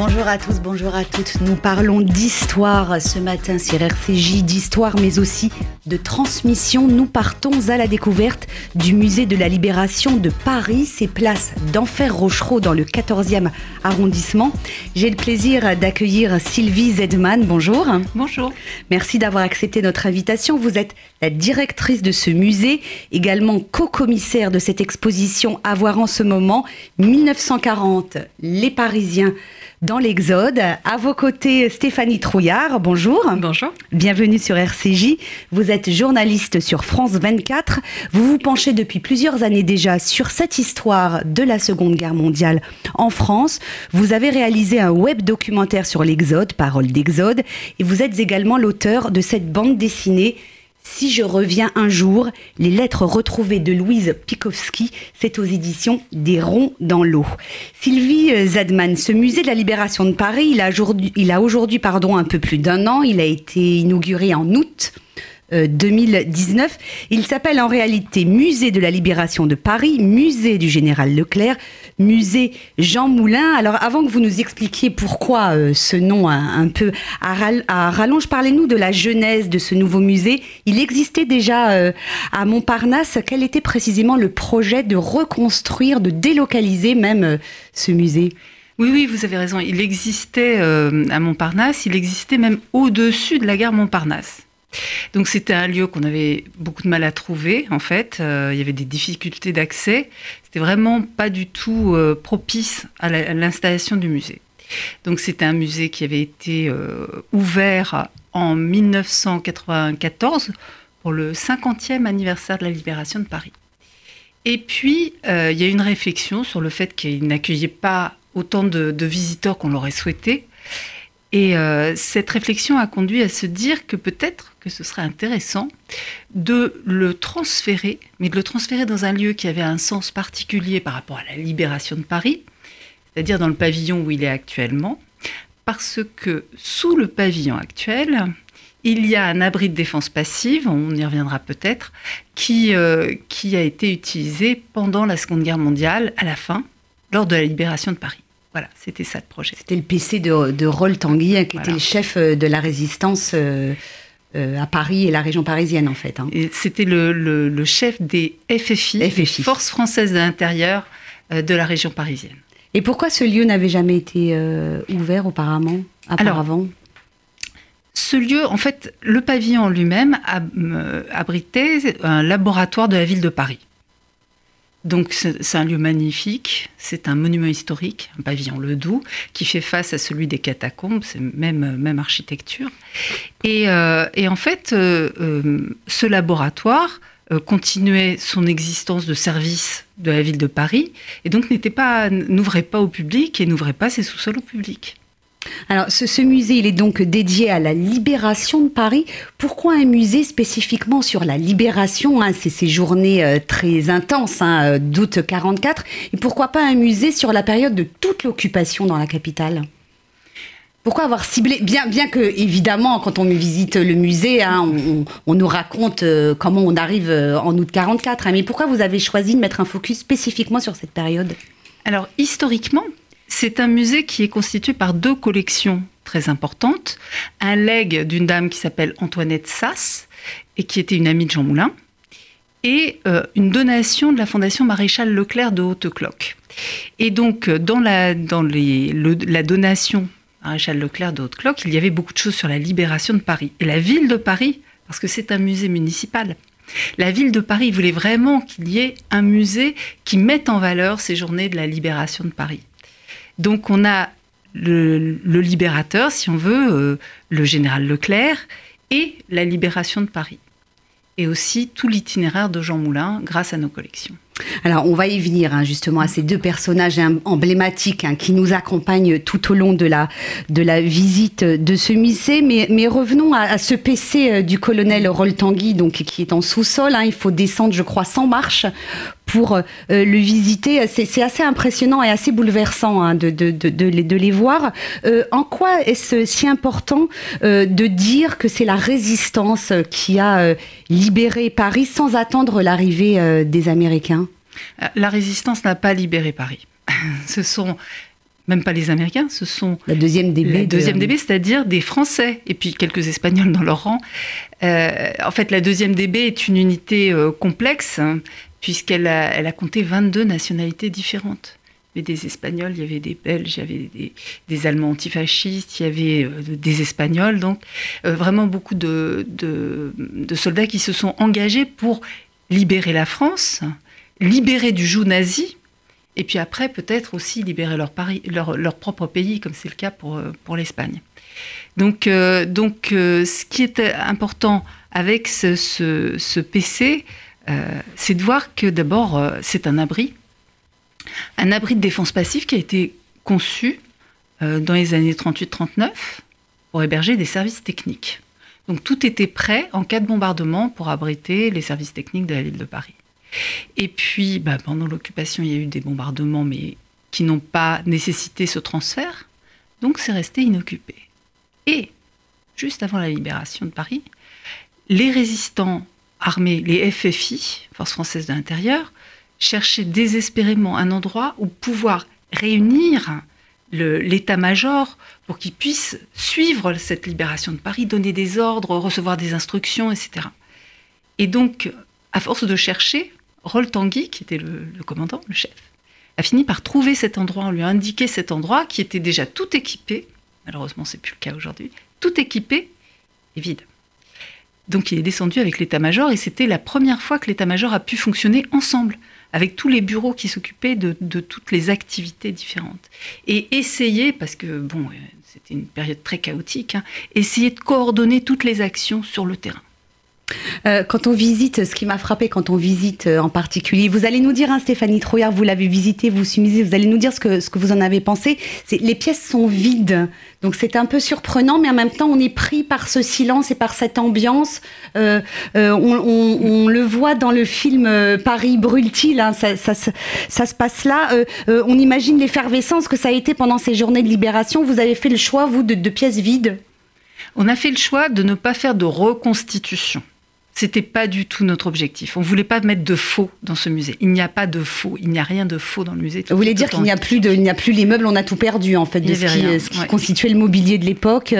Bonjour à tous, bonjour à toutes. Nous parlons d'histoire ce matin sur RCJ, d'histoire mais aussi de transmission. Nous partons à la découverte du musée de la Libération de Paris, ses places d'Enfer Rochereau dans le 14e arrondissement. J'ai le plaisir d'accueillir Sylvie Zedman. Bonjour. Bonjour. Merci d'avoir accepté notre invitation. Vous êtes la directrice de ce musée, également co-commissaire de cette exposition à voir en ce moment 1940, les Parisiens dans l'Exode. À vos côtés, Stéphanie Trouillard. Bonjour. Bonjour. Bienvenue sur RCJ. Vous êtes journaliste sur France 24. Vous vous penchez depuis plusieurs années déjà sur cette histoire de la Seconde Guerre mondiale en France. Vous avez réalisé un web documentaire sur l'Exode, Parole d'Exode, et vous êtes également l'auteur de cette bande dessinée si je reviens un jour, les lettres retrouvées de Louise Pikowski, c'est aux éditions des Ronds dans l'eau. Sylvie Zadman, ce musée de la Libération de Paris, il a aujourd'hui, un peu plus d'un an, il a été inauguré en août 2019. Euh, Il s'appelle en réalité Musée de la Libération de Paris, Musée du Général Leclerc, Musée Jean Moulin. Alors avant que vous nous expliquiez pourquoi euh, ce nom un, peu à, rallonge, parlez-nous de la genèse de ce nouveau musée. Il existait déjà euh, à Montparnasse. Quel était précisément le projet de reconstruire, de délocaliser même ce musée? Oui, oui, vous avez raison. Il existait à Montparnasse, il existait même au-dessus de la gare Montparnasse. Donc c'était un lieu qu'on avait beaucoup de mal à trouver en fait. Euh, il y avait des difficultés d'accès. C'était vraiment pas du tout euh, propice à l'installation du musée. Donc c'était un musée qui avait été euh, ouvert en 1994 pour le 50e anniversaire de la libération de Paris. Et puis il y a une réflexion sur le fait qu'il n'accueillait pas autant de visiteurs qu'on l'aurait souhaité. Et cette réflexion a conduit à se dire que peut-être que ce serait intéressant de le transférer, mais de le transférer dans un lieu qui avait un sens particulier par rapport à la libération de Paris, c'est-à-dire dans le pavillon où il est actuellement, parce que sous le pavillon actuel, il y a un abri de défense passive, on y reviendra peut-être, qui, euh, qui a été utilisé pendant la Seconde Guerre mondiale, à la fin, lors de la libération de Paris. Voilà, c'était ça le projet. C'était le PC de, de Roll Tanguy, hein, qui était le chef euh, de la résistance. Euh, euh, à Paris et la région parisienne en fait. Hein. C'était le, chef des FFI, FFI. Forces françaises de l'intérieur euh, de la région parisienne. Et pourquoi ce lieu n'avait jamais été ouvert auparavant, auparavant? Ce lieu, en fait, le pavillon lui-même abritait un laboratoire de la ville de Paris. Donc c'est un lieu magnifique, c'est un monument historique, un pavillon Ledoux, qui fait face à celui des catacombes, c'est même, même architecture. Et, euh, en fait, euh, euh, ce laboratoire continuait son existence de service de la ville de Paris, et donc n'ouvrait pas au public et n'ouvrait pas ses sous-sols au public. Alors, ce, musée, il est donc dédié à la libération de Paris. Pourquoi un musée spécifiquement sur la libération hein, C'est ces journées euh, très intenses hein, euh, d'août 44. Et pourquoi pas un musée sur la période de toute l'occupation dans la capitale? Pourquoi avoir ciblé? Bien, bien que, évidemment, quand on visite le musée, hein, on, nous raconte euh, comment on arrive en août 44. mais pourquoi vous avez choisi de mettre un focus spécifiquement sur cette période? Alors, historiquement, c'est un musée qui est constitué par deux collections très importantes. Un legs d'une dame qui s'appelle Antoinette Sass et qui était une amie de Jean Moulin, et euh, une donation de la Fondation Maréchal Leclerc de Haute-Cloque. Et donc, euh, dans la, donation Maréchal Leclerc de Haute-Cloque, il y avait beaucoup de choses sur la libération de Paris. Et la ville de Paris, parce que c'est un musée municipal, la ville de Paris voulait vraiment qu'il y ait un musée qui mette en valeur ces journées de la libération de Paris. Donc on a le, libérateur, si on veut, euh, le général Leclerc, et la libération de Paris. Et aussi tout l'itinéraire de Jean Moulin grâce à nos collections. Alors, on va y venir hein, justement à ces deux personnages emblématiques hein, qui nous accompagnent tout au long de la, visite de ce musée. Mais, revenons à, ce PC euh, du colonel Roltangui, donc qui est en sous-sol. Hein. il faut descendre, je crois, sans marche pour euh, le visiter. C'est assez impressionnant et assez bouleversant de, de, de, de, les, voir. Euh, en quoi est-ce si important de dire que c'est la résistance qui a libéré Paris sans attendre l'arrivée des Américains? La résistance n'a pas libéré Paris. Ce sont même pas les Américains, ce sont la deuxième DB, la deuxième DB, c'est-à-dire des Français et puis quelques Espagnols dans leur rang. Euh, en fait, la deuxième DB est une unité euh, complexe hein, puisqu'elle a, compté 22 nationalités différentes. Il y avait des Espagnols, il y avait des Belges, il y avait des, Allemands antifascistes, il y avait euh, des Espagnols, donc vraiment beaucoup de, soldats qui se sont engagés pour libérer la France, libérer du joug nazi, et puis après peut-être aussi libérer leur, propre pays, comme c'est le cas pour, pour l'Espagne. Donc, euh, euh, ce qui est important avec ce, PC, euh, c'est de voir que d'abord, c'est un abri, un abri de défense passive qui a été conçu dans les années 38-39 pour héberger des services techniques. Donc tout était prêt en cas de bombardement pour abriter les services techniques de la ville de Paris. Et puis, bah, pendant l'occupation, il y a eu des bombardements, mais qui n'ont pas nécessité ce transfert. Donc c'est resté inoccupé. Et, juste avant la libération de Paris, les résistants armés, les FFI, Forces françaises de l'intérieur, cherchaient désespérément un endroit où pouvoir réunir l'état-major pour qu'il puisse suivre cette libération de Paris, donner des ordres, recevoir des instructions, etc. Et donc, à force de chercher, Roll Tanguy, qui était le, le, commandant, le chef, a fini par trouver cet endroit, on lui a indiqué cet endroit qui était déjà tout équipé, malheureusement c'est plus le cas aujourd'hui, tout équipé et vide. Donc il est descendu avec l'état-major et c'était la première fois que l'état-major a pu fonctionner ensemble, avec tous les bureaux qui s'occupaient de, toutes les activités différentes. Et essayer, parce que bon, euh, c'était une période très chaotique, hein, essayer de coordonner toutes les actions sur le terrain. Euh, quand on visite, ce qui m'a frappé quand on visite euh, en particulier, vous allez nous dire, hein, Stéphanie Trouillard, vous l'avez visité, vous sumisez, vous allez nous dire ce que, vous en avez pensé. Les pièces sont vides, donc c'est un peu surprenant, mais en même temps, on est pris par ce silence et par cette ambiance. Euh, on, le voit dans le film Paris brûle-t-il, hein, ça, se passe là. on imagine l'effervescence que ça a été pendant ces journées de libération. Vous avez fait le choix, vous, de pièces vides? On a fait le choix de ne pas faire de reconstitution. C'était pas du tout notre objectif. On voulait pas mettre de faux dans ce musée. Il n'y a pas de faux. Il n'y a rien de faux dans le musée. Vous voulez dire qu'il n'y a plus de, il n'y a plus les meubles. On a tout perdu en fait de ce qui, constituait le mobilier de l'époque.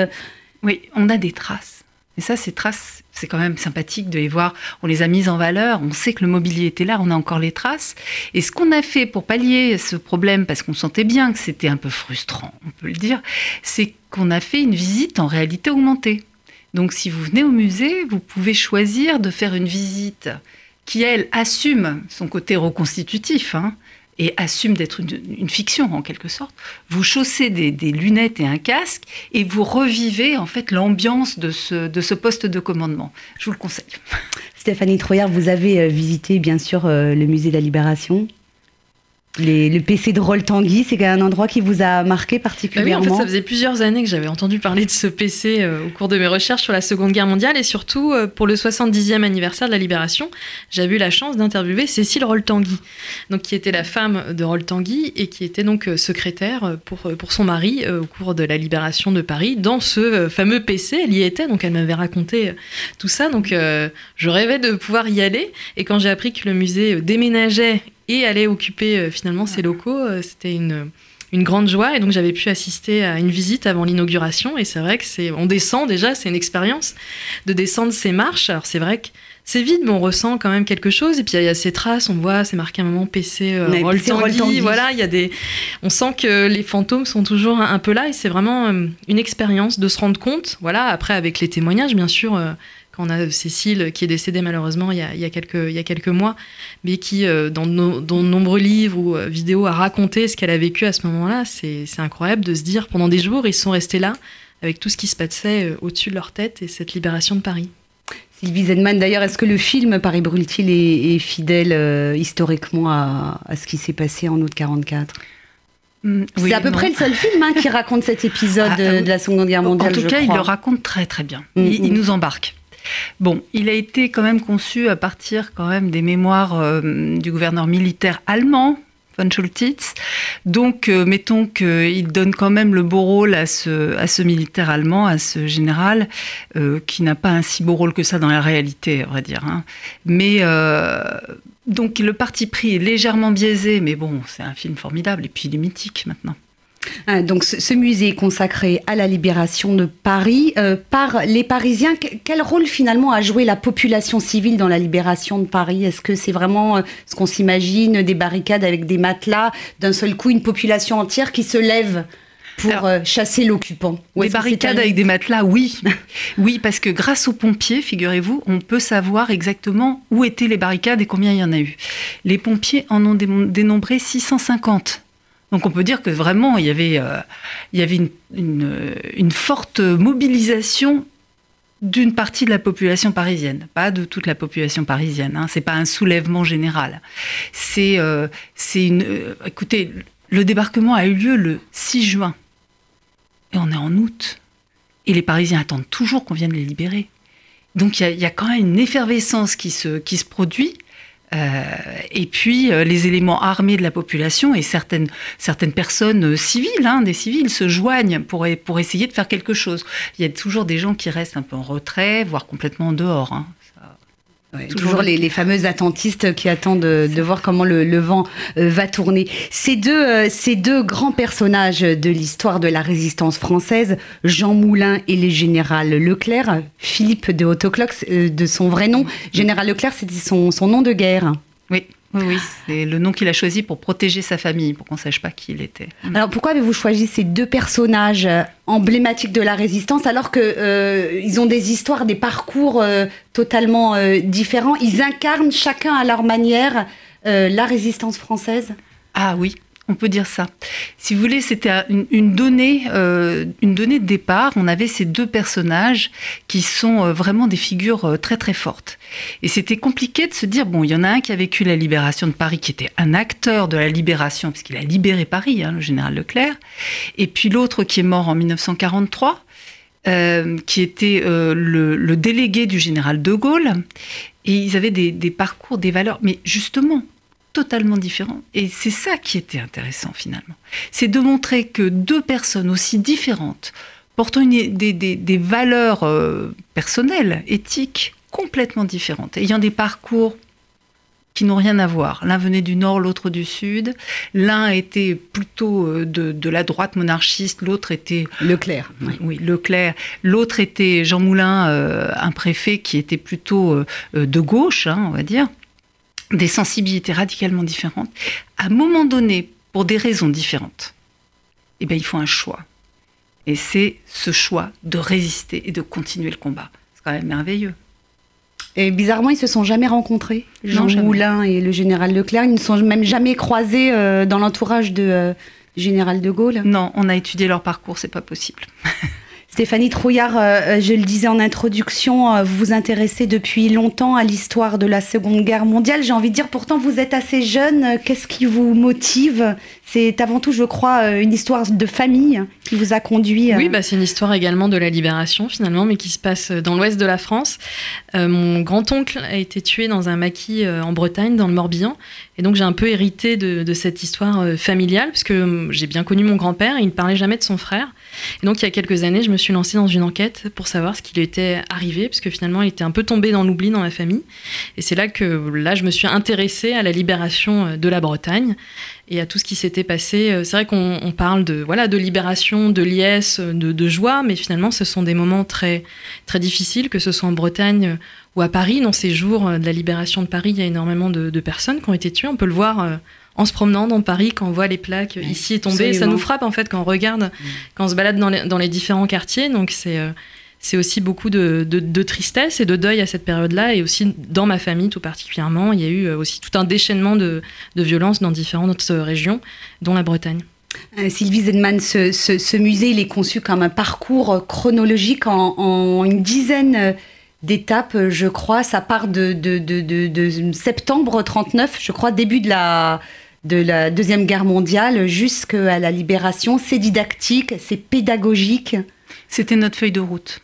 Oui, on a des traces. Et ça, ces traces, c'est quand même sympathique de les voir. On les a mises en valeur. On sait que le mobilier était là. On a encore les traces. Et ce qu'on a fait pour pallier ce problème, parce qu'on sentait bien que c'était un peu frustrant, on peut le dire, c'est qu'on a fait une visite en réalité augmentée. Donc si vous venez au musée, vous pouvez choisir de faire une visite qui, elle, assume son côté reconstitutif. Hein, et assume d'être une, fiction en quelque sorte, vous chaussez des, lunettes et un casque et vous revivez en fait l'ambiance de ce, de ce poste de commandement. Je vous le conseille. Stéphanie Troyard, vous avez euh, visité bien sûr euh, le musée de la Libération? Le PC de Roll Tanguy, c'est un endroit qui vous a marqué particulièrement bah oui, en fait, ça faisait plusieurs années que j'avais entendu parler de ce PC euh, au cours de mes recherches sur la Seconde Guerre mondiale et surtout euh, pour le 70e anniversaire de la Libération, j'avais eu la chance d'interviewer Cécile Roll Tanguy, donc qui était la femme de Roll Tanguy et qui était donc euh, secrétaire pour, pour son mari au cours de la Libération de Paris dans ce fameux PC. Elle y était, donc elle m'avait raconté tout ça, donc je rêvais de pouvoir y aller. Et quand j'ai appris que le musée déménageait et aller occuper euh, finalement ces locaux, euh, c'était une, une grande joie. Et donc j'avais pu assister à une visite avant l'inauguration. Et c'est vrai que c'est, on descend déjà, c'est une expérience de descendre ces marches. Alors c'est vrai que c'est vide, mais on ressent quand même quelque chose. Et puis il y, a ces traces, on voit, c'est marqué un moment PC, euh, Roll Voilà, il y a des, on sent que les fantômes sont toujours un, peu là. Et c'est vraiment une expérience de se rendre compte. Voilà, après avec les témoignages, bien sûr on a Cécile qui est décédée malheureusement il y a, quelques, il y a quelques mois, mais qui, euh, dans, de nombreux livres ou euh, vidéos, a raconté ce qu'elle a vécu à ce moment-là. C'est incroyable de se dire, pendant des jours, ils sont restés là, avec tout ce qui se passait euh, au-dessus de leur tête et cette libération de Paris. Sylvie Zedman, d'ailleurs, est-ce que le film Paris brûle-t-il est, fidèle historiquement à, ce qui s'est passé en août 44 mm, c'est à peu près le seul film hein, qui raconte cet épisode ah, de la Seconde Guerre mondiale. En tout cas, il le raconte très très bien. Mm, il, mm. nous embarque. Bon, il a été quand même conçu à partir quand même des mémoires euh, du gouverneur militaire allemand, von Schultitz. Donc, euh, mettons qu'il donne quand même le beau rôle à ce, militaire allemand, à ce général, euh, qui n'a pas un si beau rôle que ça dans la réalité, à vrai dire. Hein. Mais donc, le parti pris est légèrement biaisé, mais bon, c'est un film formidable, et puis il est mythique maintenant. Ah, donc ce, musée consacré à la libération de Paris euh, par les Parisiens. Quel rôle finalement a joué la population civile dans la libération de Paris? Est-ce que c'est vraiment euh, ce qu'on s'imagine, des barricades avec des matelas, d'un seul coup une population entière qui se lève pour euh, chasser l'occupant? Des barricades avec des matelas, oui. oui, parce que grâce aux pompiers, figurez-vous, on peut savoir exactement où étaient les barricades et combien il y en a eu. Les pompiers en ont dénombré 650. Donc on peut dire que vraiment, il y avait, euh, une, forte mobilisation d'une partie de la population parisienne, pas de toute la population parisienne. Hein. C'est pas un soulèvement général. C'est, euh, une. écoutez, le débarquement a eu lieu le 6 juin. Et on est en août. Et les Parisiens attendent toujours qu'on vienne les libérer. Donc il y, a quand même une effervescence qui se produit. Euh, et puis euh, les éléments armés de la population et certaines, certaines personnes euh, civiles, hein, des civils, se joignent pour, pour essayer de faire quelque chose. Il y a toujours des gens qui restent un peu en retrait, voire complètement en dehors. Hein toujours, les, fameux attentistes qui attendent de, voir comment le, vent euh, va tourner. Ces deux, euh, ces deux grands personnages de l'histoire de la résistance française, Jean Moulin et le général Leclerc, Philippe de Hautoclox, euh, de son vrai nom, général Leclerc, c'était son, son nom de guerre. Oui. Oui, c'est le nom qu'il a choisi pour protéger sa famille, pour qu'on ne sache pas qui il était. Alors pourquoi avez-vous choisi ces deux personnages euh, emblématiques de la résistance alors qu'ils euh, ils ont des histoires, des parcours euh, totalement différents? Ils incarnent chacun à leur manière la résistance française? Ah oui, on peut dire ça. Si vous voulez, c'était une, donnée, euh, une donnée de départ. On avait ces deux personnages qui sont euh, vraiment des figures euh, très très fortes. Et c'était compliqué de se dire bon, il y en a un qui a vécu la libération de Paris, qui était un acteur de la libération puisqu'il a libéré Paris, hein, le général Leclerc. Et puis l'autre qui est mort en 1943. qui était le, délégué du général de Gaulle, et ils avaient des, des parcours, des valeurs, mais justement, totalement différents. Et c'est ça qui était intéressant finalement. C'est de montrer que deux personnes aussi différentes, portant des, valeurs euh, personnelles, éthiques, complètement différentes, ayant des parcours qui n'ont rien à voir. L'un venait du nord, l'autre du sud. L'un était plutôt euh, de, la droite monarchiste, l'autre était... Leclerc. Oui, Leclerc. L'autre était Jean Moulin, euh, un préfet qui était plutôt de gauche, hein, on va dire des sensibilités radicalement différentes, à un moment donné, pour des raisons différentes, eh bien, il faut un choix. Et c'est ce choix de résister et de continuer le combat. C'est quand même merveilleux. Et bizarrement, ils se sont jamais rencontrés, Jean Moulin et le général Leclerc. Ils ne sont même jamais croisés euh, dans l'entourage de euh, général de Gaulle. Non, on a étudié leur parcours, c'est pas possible. Stéphanie Trouillard, euh, euh, je le disais en introduction, euh, vous vous intéressez depuis longtemps à l'histoire de la Seconde Guerre mondiale. J'ai envie de dire, pourtant, vous êtes assez jeune. Qu'est-ce qui vous motive? C'est avant tout, je crois, une histoire de famille qui vous a conduit. Oui, bah, c'est une histoire également de la libération, finalement, mais qui se passe dans l'ouest de la France. mon grand-oncle a été tué dans un maquis en Bretagne, dans le Morbihan. Et donc, j'ai un peu hérité de, de cette histoire familiale, puisque j'ai bien connu mon grand-père, il ne parlait jamais de son frère. Et donc, il y a quelques années, je me suis lancée dans une enquête pour savoir ce qui lui était arrivé, parce que finalement, il était un peu tombé dans l'oubli dans ma famille. Et c'est là que là, je me suis intéressée à la libération euh, de la Bretagne et à tout ce qui s'était passé. Euh, c'est vrai qu'on parle de voilà de libération, de liesse, de, joie, mais finalement, ce sont des moments très très difficiles, que ce soit en Bretagne ou à Paris. Dans ces jours de la libération de Paris, il y a énormément de, de personnes qui ont été tuées. On peut le voir euh, en se promenant dans Paris, quand on voit les plaques ici et tomber, ça nous frappe en fait quand on regarde, mm. quand on se balade dans les, différents quartiers. Donc c'est euh, c'est aussi beaucoup de, tristesse et de deuil à cette période-là, et aussi dans ma famille tout particulièrement, il y a eu euh, aussi tout un déchaînement de, de violences dans différentes régions, dont la Bretagne. Euh, Sylvie Zedman, ce, musée, il est conçu comme un parcours chronologique en, une dizaine d'étapes, je crois. Ça part de, de, de, septembre 39, je crois, début de la, de la Deuxième Guerre mondiale jusqu'à la libération. C'est didactique, c'est pédagogique. C'était notre feuille de route.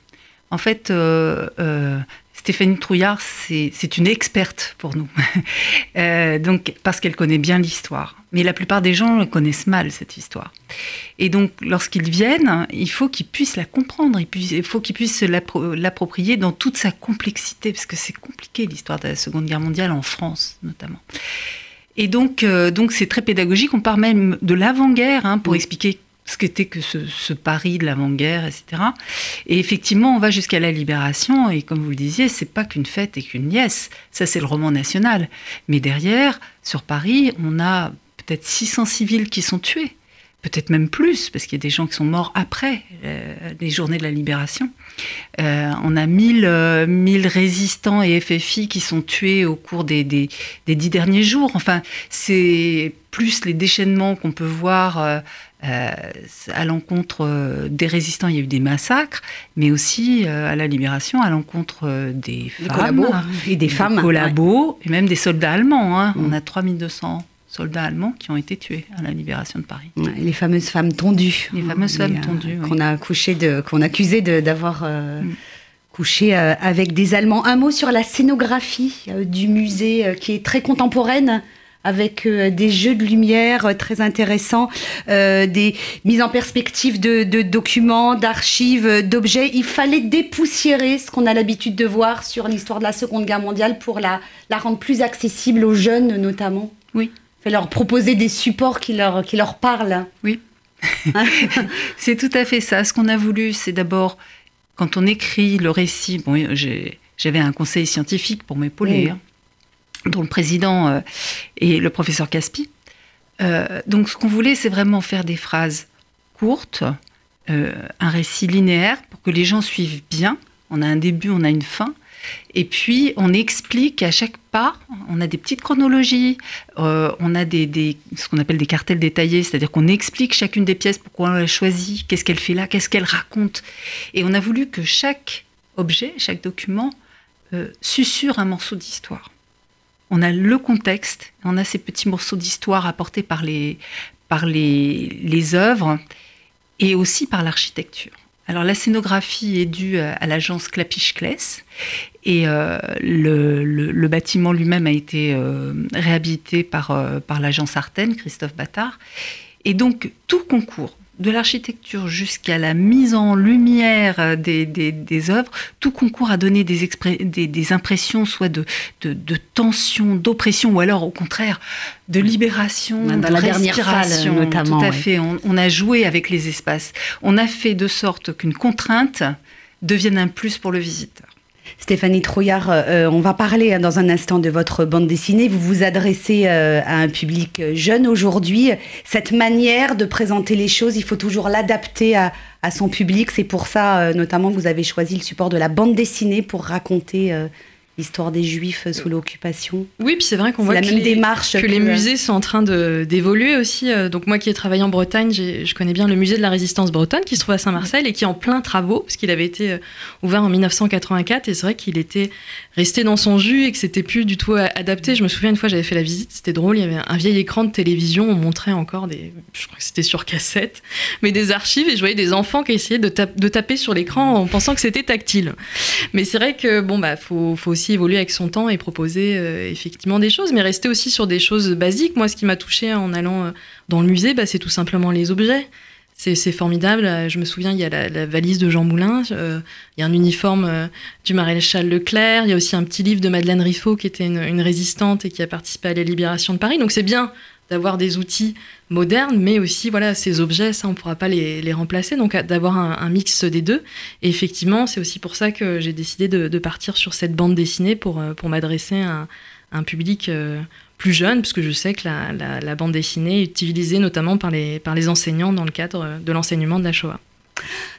En fait, euh, euh, Stéphanie Trouillard, c'est une experte pour nous. Euh, donc, parce qu'elle connaît bien l'histoire. Mais la plupart des gens connaissent mal cette histoire. Et donc, lorsqu'ils viennent, il faut qu'ils puissent la comprendre. Il faut qu'ils puissent l'approprier dans toute sa complexité, parce que c'est compliqué l'histoire de la Seconde Guerre mondiale en France, notamment. Et donc, euh, donc c'est très pédagogique. On part même de l'avant-guerre hein, pour expliquer ce qu'était que ce, Paris de l'avant-guerre, etc. Et effectivement, on va jusqu'à la libération, et comme vous le disiez, c'est pas qu'une fête et qu'une nièce, ça c'est le roman national. Mais derrière, sur Paris, on a peut-être 600 civils qui sont tués, peut-être même plus, parce qu'il y a des gens qui sont morts après euh, les journées de la libération. Euh, on a 1000, euh, résistants et FFI qui sont tués au cours des, des, dix derniers jours. Enfin, c'est plus les déchaînements qu'on peut voir euh, à l'encontre euh, des résistants, il y a eu des massacres, mais aussi euh, à la libération, à l'encontre des femmes et des femmes, collabos, et même des soldats allemands. Hein. Mm. On a 3200 soldats allemands qui ont été tués à la libération de Paris. les fameuses femmes tondues. Les fameuses femmes tondues. Qu'on a accouché de, qu'on accusait d'avoir mm. couché avec des Allemands. Un mot sur la scénographie du musée qui est très contemporaine avec euh, des jeux de lumière euh, très intéressants, euh, des mises en perspective de, documents, d'archives, d'objets. Il fallait dépoussiérer ce qu'on a l'habitude de voir sur l'histoire de la Seconde Guerre mondiale pour la, la rendre plus accessible aux jeunes notamment. Oui. Fallait leur proposer des supports qui leur, qui leur parlent. Oui. c'est tout à fait ça. Ce qu'on a voulu, c'est d'abord, quand on écrit le récit, bon, j'avais un conseil scientifique pour m'épauler. Hein dont le président euh, est le professeur Caspi. Euh, donc ce qu'on voulait, c'est vraiment faire des phrases courtes, euh, un récit linéaire pour que les gens suivent bien. On a un début, on a une fin. Et puis, on explique à chaque pas, on a des petites chronologies, on a des, ce qu'on appelle des cartels détaillés, c'est-à-dire qu'on explique chacune des pièces, pourquoi on l'a choisie, qu'est-ce qu'elle fait là, qu'est-ce qu'elle raconte. Et on a voulu que chaque objet, chaque document, susurre un morceau d'histoire on a le contexte, on a ces petits morceaux d'histoire apportés par les, par œuvres et aussi par l'architecture. Alors la scénographie est due à, l'agence Clapiche-Kless et euh, le, bâtiment lui-même a été euh, réhabilité par, euh, l'agence Artène, Christophe Battard. Et donc tout concours de l'architecture jusqu'à la mise en lumière des, des, œuvres, tout concourt à donner des, des, impressions soit de, de, tension, d'oppression, ou alors au contraire de libération, Dans de la respiration. notamment. Tout à fait. on, a joué avec les espaces. On a fait de sorte qu'une contrainte devienne un plus pour le visiteur. Stéphanie Trouillard, euh, euh, on va parler hein, dans un instant de votre bande dessinée. Vous vous adressez euh, à un public jeune aujourd'hui. Cette manière de présenter les choses, il faut toujours l'adapter à, son public. C'est pour ça, notamment, que vous avez choisi le support de la bande dessinée pour raconter l'histoire des Juifs sous l'occupation. Oui, puis c'est vrai qu'on voit la que, même les, démarche que, les musées sont en train d'évoluer aussi. Euh, donc moi qui ai travaillé en Bretagne, je connais bien le musée de la résistance bretonne qui se trouve à Saint-Marcel et qui est en plein travaux, parce qu'il avait été euh, ouvert en 1984 et c'est vrai qu'il était resté dans son jus et que c'était plus du tout adapté. Je me souviens une fois j'avais fait la visite, c'était drôle, il y avait un vieil écran de télévision, on montrait encore des, je crois que c'était sur cassette, mais des archives et je voyais des enfants qui essayaient de, de taper sur l'écran en pensant que c'était tactile. Mais c'est vrai que bon bah faut, faut aussi évoluer avec son temps et proposer euh, effectivement des choses, mais rester aussi sur des choses basiques. Moi, ce qui m'a touché en allant euh, dans le musée, bah, c'est tout simplement les objets. C'est formidable. Je me souviens, il y a la, valise de Jean Moulin, euh, il y a un uniforme du maréchal Leclerc, il y a aussi un petit livre de Madeleine Riffaut qui était une résistante et qui a participé à la libération de Paris. Donc c'est bien d'avoir des outils modernes, mais aussi voilà ces objets, ça on pourra pas les, remplacer, donc d'avoir un, mix des deux. Et effectivement, c'est aussi pour ça que j'ai décidé de, partir sur cette bande dessinée pour, euh, m'adresser à, un public euh, plus jeune, puisque je sais que la, bande dessinée est utilisée notamment par les, par les enseignants dans le cadre de l'enseignement de la Shoah.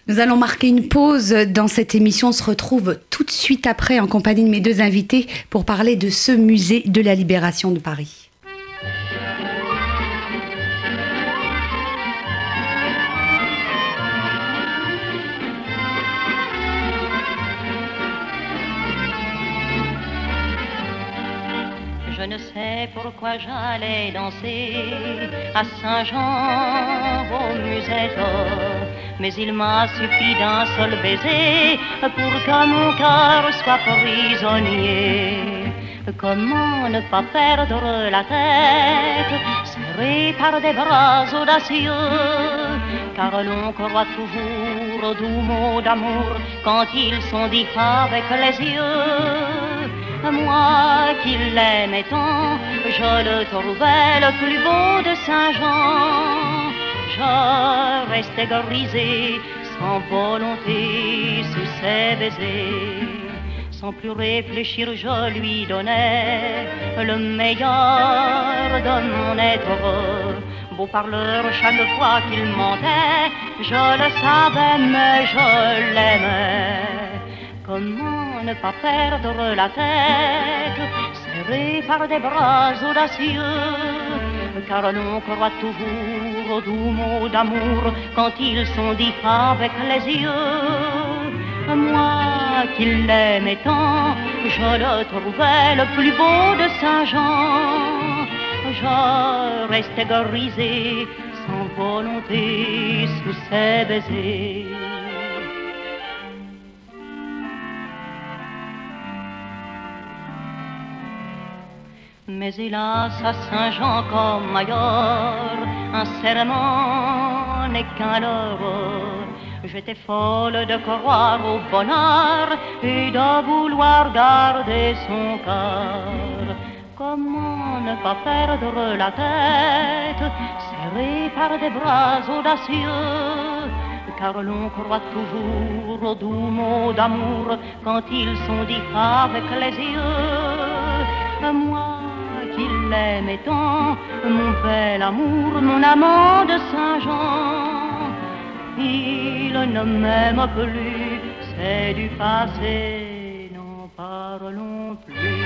Nous allons marquer une pause dans cette émission. On se retrouve tout de suite après en compagnie de mes deux invités pour parler de ce musée de la libération de Paris. Ne sais pourquoi j'allais danser à Saint-Jean au musette, mais il m'a suffi d'un seul baiser pour que mon cœur soit prisonnier. Comment ne pas perdre la tête, serré par des bras audacieux, car l'on croit toujours aux doux mots d'amour quand ils sont dits avec les yeux moi qui l'aimais tant, je le trouvais le plus beau de Saint-Jean. je restais grisé, sans volonté, sous ses baisers. Sans plus réfléchir, je lui donnais le meilleur de mon être. Beau parleur, chaque fois qu'il mentait, je le savais, mais je l'aimais. Comment ne pas perdre la tête, serré par des bras audacieux, car l'on croit toujours aux doux mots d'amour quand ils sont dits avec les yeux. Moi qui l'aimais tant, je le trouvais le plus beau de Saint-Jean. Je restais grisé, sans volonté, sous ses baisers. Mais hélas, à Saint-Jean comme ailleurs, un serment n'est qu'un leurre. J'étais folle de croire au bonheur et de vouloir garder son cœur. Comment ne pas perdre la tête, serré par des bras audacieux? Car l'on croit toujours aux doux mots d'amour quand ils sont dits avec les yeux. L'aimais tant, mon bel amour, mon amant de Saint-Jean, il ne m'aime plus, c'est du passé, n'en parlons plus.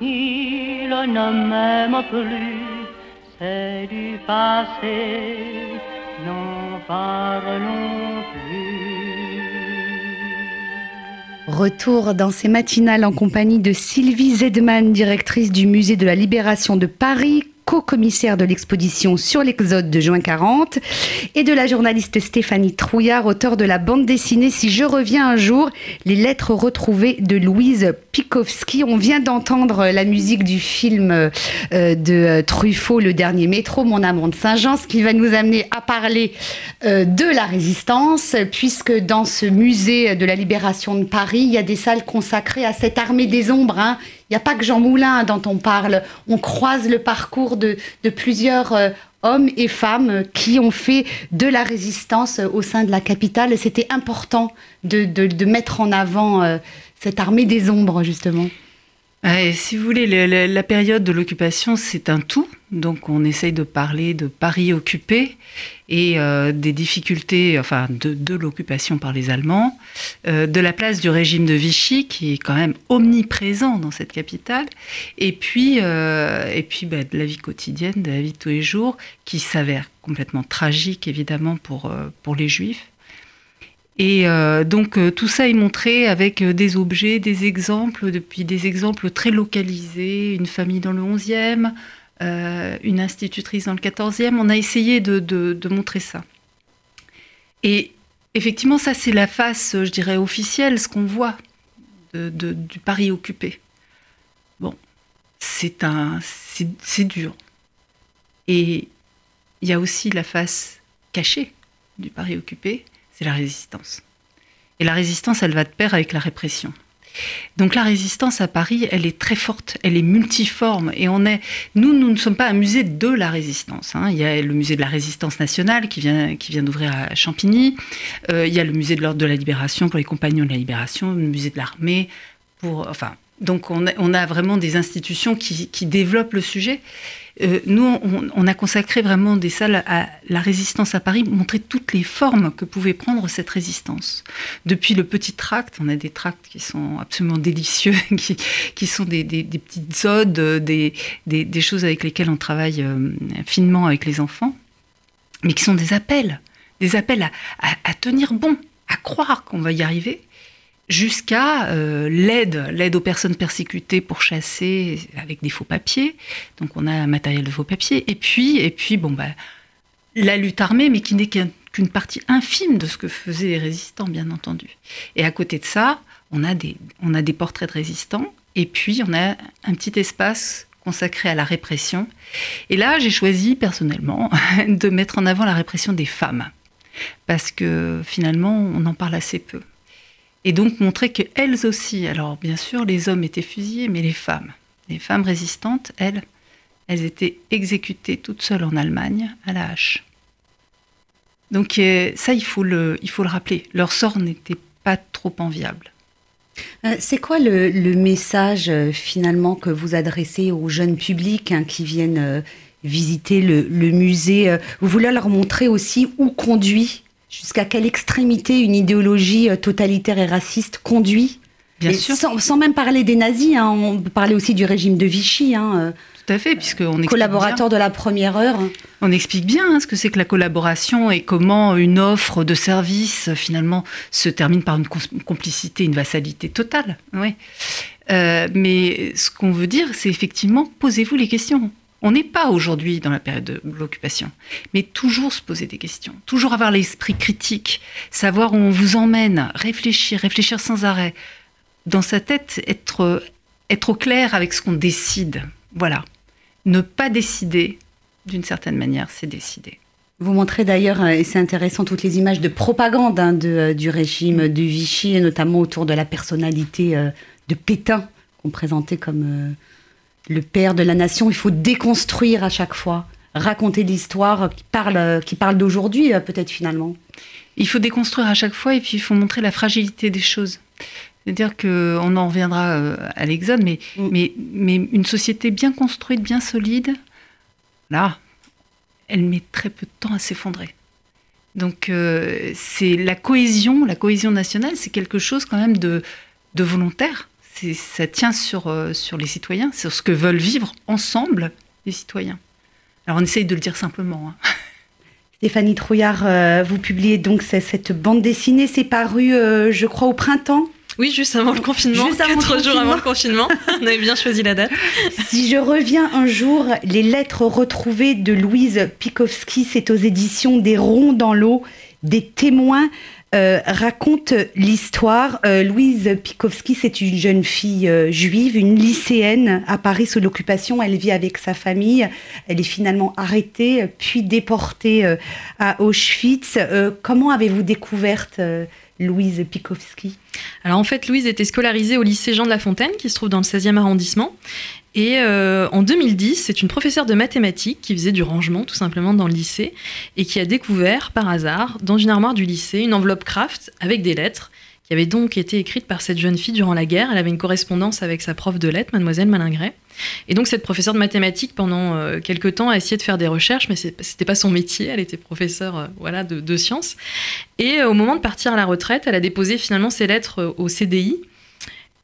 Il ne m'aime plus, c'est du passé, n'en parlons plus. Retour dans ces matinales en compagnie de Sylvie Zedman, directrice du musée de la Libération de Paris, co-commissaire de l'exposition sur l'Exode de juin 40, et de la journaliste Stéphanie Trouillard, auteur de la bande dessinée Si je reviens un jour, les lettres retrouvées de Louise Pikowski. On vient d'entendre la musique du film euh, de Truffaut, Le Dernier Métro, Mon amant de Saint-Jean, ce qui va nous amener à parler euh, de la résistance, puisque dans ce musée de la libération de Paris, il y a des salles consacrées à cette armée des ombres. Hein. Il n'y a pas que Jean Moulin dont on parle. On croise le parcours de, plusieurs euh, hommes et femmes qui ont fait de la résistance au sein de la capitale. C'était important de, mettre en avant euh, cette armée des ombres, justement. Si vous voulez, la période de l'occupation, c'est un tout. Donc on essaye de parler de Paris occupé et euh, des difficultés enfin, de, l'occupation par les Allemands, euh, de la place du régime de Vichy qui est quand même omniprésent dans cette capitale, et puis, euh, et puis bah, de la vie quotidienne, de la vie de tous les jours, qui s'avère complètement tragique évidemment pour, pour les Juifs. Et donc tout ça est montré avec des objets, des exemples, depuis des exemples très localisés, une famille dans le 11e, euh, une institutrice dans le 14e. On a essayé de, montrer ça. Et effectivement, ça c'est la face, je dirais, officielle, ce qu'on voit du Paris occupé. Bon, c'est dur. Et il y a aussi la face cachée du Paris occupé c'est la résistance. Et la résistance, elle va de pair avec la répression. Donc la résistance à Paris, elle est très forte, elle est multiforme et on est, nous, nous ne sommes pas un musée de la résistance. Hein. Il y a le musée de la résistance nationale qui vient, qui vient d'ouvrir à Champigny. Euh, il y a le musée de l'ordre de la libération pour les compagnons de la libération, le musée de l'armée pour, enfin, donc on a, on a, vraiment des institutions qui, qui développent le sujet. Euh, nous, on, on, a consacré vraiment des salles à la résistance à Paris, montrer toutes les formes que pouvait prendre cette résistance. Depuis le petit tract, on a des tracts qui sont absolument délicieux, qui, qui sont des, des, des, petites odes, des, des, choses avec lesquelles on travaille euh, finement avec les enfants, mais qui sont des appels, des appels à, à, à tenir bon, à croire qu'on va y arriver jusqu'à euh, l'aide, l'aide aux personnes persécutées pour chasser avec des faux papiers. Donc on a un matériel de faux papiers. Et puis, et puis bon, bah, la lutte armée, mais qui n'est qu'une partie infime de ce que faisaient les résistants, bien entendu. Et à côté de ça, on a des, on a des portraits de résistants. Et puis on a un petit espace consacré à la répression. Et là, j'ai choisi personnellement de mettre en avant la répression des femmes. Parce que finalement, on en parle assez peu et donc montrer qu'elles aussi, alors bien sûr les hommes étaient fusillés, mais les femmes, Les femmes résistantes, elles, elles étaient exécutées toutes seules en Allemagne à la hache. Donc euh, ça, il faut le, il faut le rappeler. Leur sort n'était pas trop enviable. Euh, c'est quoi le, message euh, finalement que vous adressez aux jeunes publics hein, qui viennent visiter le, musée? Vous voulez leur montrer aussi où conduit, jusqu'à quelle extrémité une idéologie totalitaire et raciste conduit Bien sûr. Sans, même parler des nazis, hein, on parlait aussi du régime de Vichy. Hein, tout à fait, puisqu'on est collaborateur de la première heure. On explique bien hein, ce que c'est que la collaboration et comment une offre de service finalement se termine par une complicité, une vassalité totale. Oui. Euh, mais ce qu'on veut dire, c'est effectivement posez-vous les questions. On n'est pas aujourd'hui dans la période de l'occupation, mais toujours se poser des questions, toujours avoir l'esprit critique, savoir où on vous emmène, réfléchir, réfléchir sans arrêt. Dans sa tête, être, être au clair avec ce qu'on décide. Voilà ne pas décider, d'une certaine manière, c'est décider. Vous montrez d'ailleurs, euh, et c'est intéressant, toutes les images de propagande hein, euh, du régime de Vichy, notamment autour de la personnalité euh, de Pétain, qu'on présentait comme le père de la nation. Il faut déconstruire à chaque fois, raconter l'histoire qui parle, qui parle d'aujourd'hui, peut-être finalement. Il faut déconstruire à chaque fois et puis il faut montrer la fragilité des choses. C'est-à-dire qu'on en reviendra euh, à l'Exode, mais, mm. mais, mais une société bien construite, bien solide, là, elle met très peu de temps à s'effondrer. Donc euh, c'est la cohésion, la cohésion nationale, c'est quelque chose quand même de, de volontaire. Ça tient sur, euh, sur les citoyens, sur ce que veulent vivre ensemble les citoyens. Alors on essaye de le dire simplement. Hein. Stéphanie Trouillard, vous publiez donc cette bande dessinée, c'est paru, je crois, au printemps? Oui, juste avant le confinement, juste quatre jours avant le confinement. On avait bien choisi la date. Si je reviens un jour, les lettres retrouvées de Louise Pikowski, c'est aux éditions des Ronds dans l'eau, des témoins. Euh, raconte l'histoire. Euh, Louise Pikowski, c'est une jeune fille euh, juive, une lycéenne à Paris sous l'occupation. Elle vit avec sa famille. Elle est finalement arrêtée, puis déportée à Auschwitz. comment avez-vous découverte Louise Pikowski Alors en fait, Louise était scolarisée au lycée Jean de La Fontaine, qui se trouve dans le 16e arrondissement. Et euh, en 2010, c'est une professeure de mathématiques qui faisait du rangement tout simplement dans le lycée et qui a découvert par hasard dans une armoire du lycée une enveloppe craft avec des lettres qui avait donc été écrite par cette jeune fille durant la guerre. Elle avait une correspondance avec sa prof de lettres, mademoiselle Malingret. Et donc cette professeure de mathématiques, pendant euh, quelques temps, a essayé de faire des recherches, mais c'était pas son métier. Elle était professeure euh, voilà, de, sciences. Et euh, au moment de partir à la retraite, elle a déposé finalement ses lettres au CDI.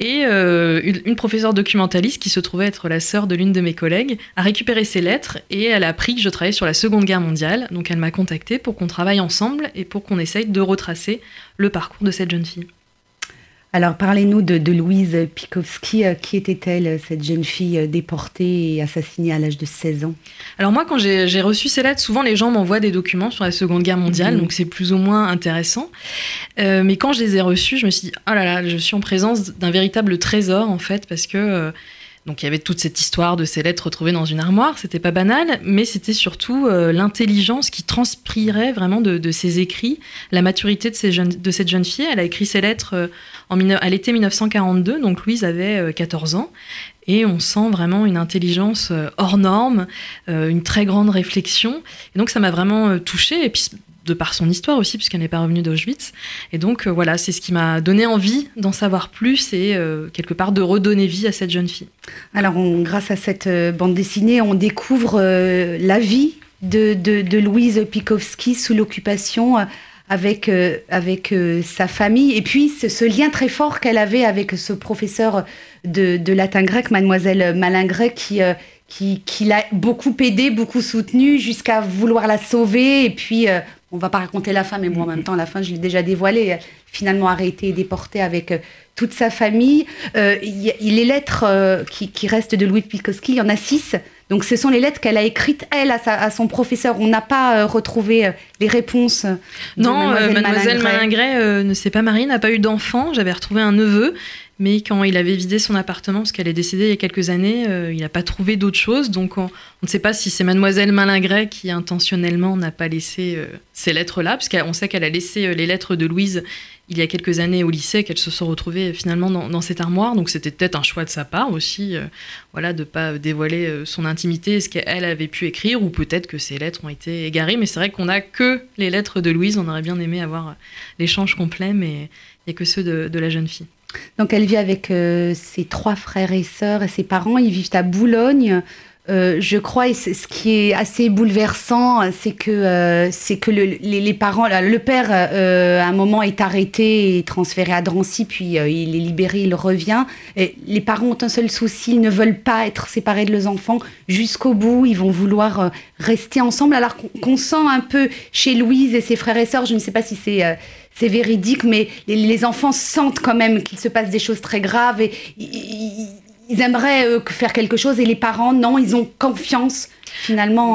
Et une, professeure documentaliste qui se trouvait être la sœur de l'une de mes collègues a récupéré ses lettres et elle a appris que je travaillais sur la Seconde Guerre mondiale. Donc elle m'a contactée pour qu'on travaille ensemble et pour qu'on essaye de retracer le parcours de cette jeune fille. Alors parlez-nous de, Louise Pikowski. Euh, qui était-elle, cette jeune fille euh, déportée et assassinée à l'âge de 16 ans? Alors moi, quand j'ai reçu ces lettres, souvent les gens m'envoient des documents sur la Seconde Guerre mondiale, mhm. donc c'est plus ou moins intéressant. Euh, mais quand je les ai reçus, je me suis dit, oh là là, je suis en présence d'un véritable trésor en fait, parce que... donc il y avait toute cette histoire de ces lettres retrouvées dans une armoire, c'était pas banal, mais c'était surtout l'intelligence qui transpirait vraiment de, de, ses écrits, la maturité de, cette jeune fille. Elle a écrit ces lettres à l'été 1942, donc Louise avait 14 euh, ans. Et on sent vraiment une intelligence euh, hors norme, euh, une très grande réflexion. Et donc ça m'a vraiment touchée. De par son histoire aussi, puisqu'elle n'est pas revenue d'Auschwitz. Et donc voilà, c'est ce qui m'a donné envie d'en savoir plus et quelque part de redonner vie à cette jeune fille. Alors grâce à cette bande dessinée, on découvre la vie de, de Louise Pikowski sous l'occupation avec, euh, avec euh, sa famille. Et puis, ce, lien très fort qu'elle avait avec ce professeur de, latin grec, mademoiselle Malingret, qui, euh, qui, qui l'a beaucoup aidé, beaucoup soutenu, jusqu'à vouloir la sauver. Et puis, on va pas raconter la fin, mais bon, en même temps, la fin, je l'ai déjà dévoilée. Finalement arrêté et déporté avec toute sa famille. il, les lettres qui, qui, restent de Louis Pikowski, il y en a six. Donc ce sont les lettres qu'elle a écrites, elle, à, son professeur. On n'a pas euh, retrouvé euh, les réponses. De non, euh, Mademoiselle, Malingret, ne s'est pas mariée, n'a pas eu d'enfant. J'avais retrouvé un neveu, mais quand il avait vidé son appartement, parce qu'elle est décédée il y a quelques années, il n'a pas trouvé d'autre chose. Donc on, ne sait pas si c'est Mademoiselle Malingret qui intentionnellement n'a pas laissé ces lettres-là, puisqu'on sait qu'elle a laissé les lettres de Louise il y a quelques années au lycée qu'elles se sont retrouvées finalement dans, cette armoire. Donc c'était peut-être un choix de sa part aussi, euh, voilà, de pas dévoiler euh, son intimité, ce qu'elle avait pu écrire, ou peut-être que ses lettres ont été égarées. Mais c'est vrai qu'on n'a que les lettres de Louise. On aurait bien aimé avoir l'échange complet, mais il n'y a que ceux de, la jeune fille. Donc elle vit avec ses trois frères et sœurs et ses parents. Ils vivent à Boulogne. Euh, je crois, et ce qui est assez bouleversant, c'est que, euh, c'est que le, les, parents, le père, euh, à un moment, est arrêté et transféré à Drancy, puis il est libéré, il revient. Les parents ont un seul souci, ils ne veulent pas être séparés de leurs enfants jusqu'au bout, ils vont vouloir rester ensemble, alors qu'on sent un peu chez Louise et ses frères et sœurs, je ne sais pas si c'est c'est véridique, mais les, enfants sentent quand même qu'il se passe des choses très graves et aimeraient euh, faire quelque chose et les parents, non, ils ont confiance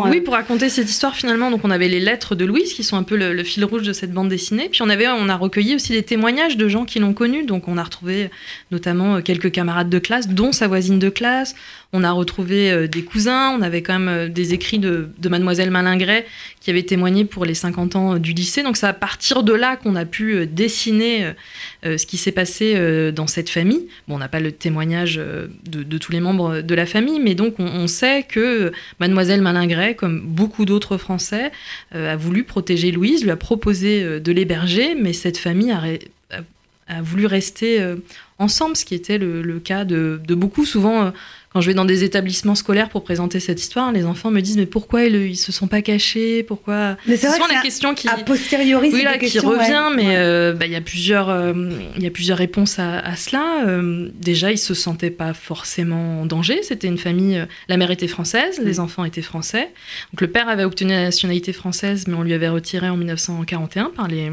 Euh. Oui, pour raconter cette histoire finalement, donc on avait les lettres de Louise qui sont un peu le, fil rouge de cette bande dessinée. Puis on avait, on a recueilli aussi des témoignages de gens qui l'ont connue. Donc on a retrouvé notamment euh, quelques camarades de classe, dont sa voisine de classe. On a retrouvé euh, des cousins, on avait quand même des écrits de, mademoiselle Malingret qui avait témoigné pour les 50 ans du lycée. Donc c'est à partir de là qu'on a pu dessiner ce qui s'est passé dans cette famille. Bon, on n'a pas le témoignage de, tous les membres de la famille, mais donc on, sait que mademoiselle Malingret, comme beaucoup d'autres Français, a voulu protéger Louise, lui a proposé de l'héberger, mais cette famille a, voulu rester ensemble, ce qui était le, cas de beaucoup. Souvent, quand je vais dans des établissements scolaires pour présenter cette histoire, les enfants me disent mais pourquoi ils, ils se sont pas cachés? Pourquoi? C'est souvent la question qui a posteriori oui, là, qui revient, mais euh, bah, il y a plusieurs euh, il y a plusieurs réponses à, cela. Euh, déjà, ils se sentaient pas forcément en danger. C'était une famille. la mère était française, les enfants étaient français. Donc le père avait obtenu la nationalité française, mais on lui avait retiré en 1941 par les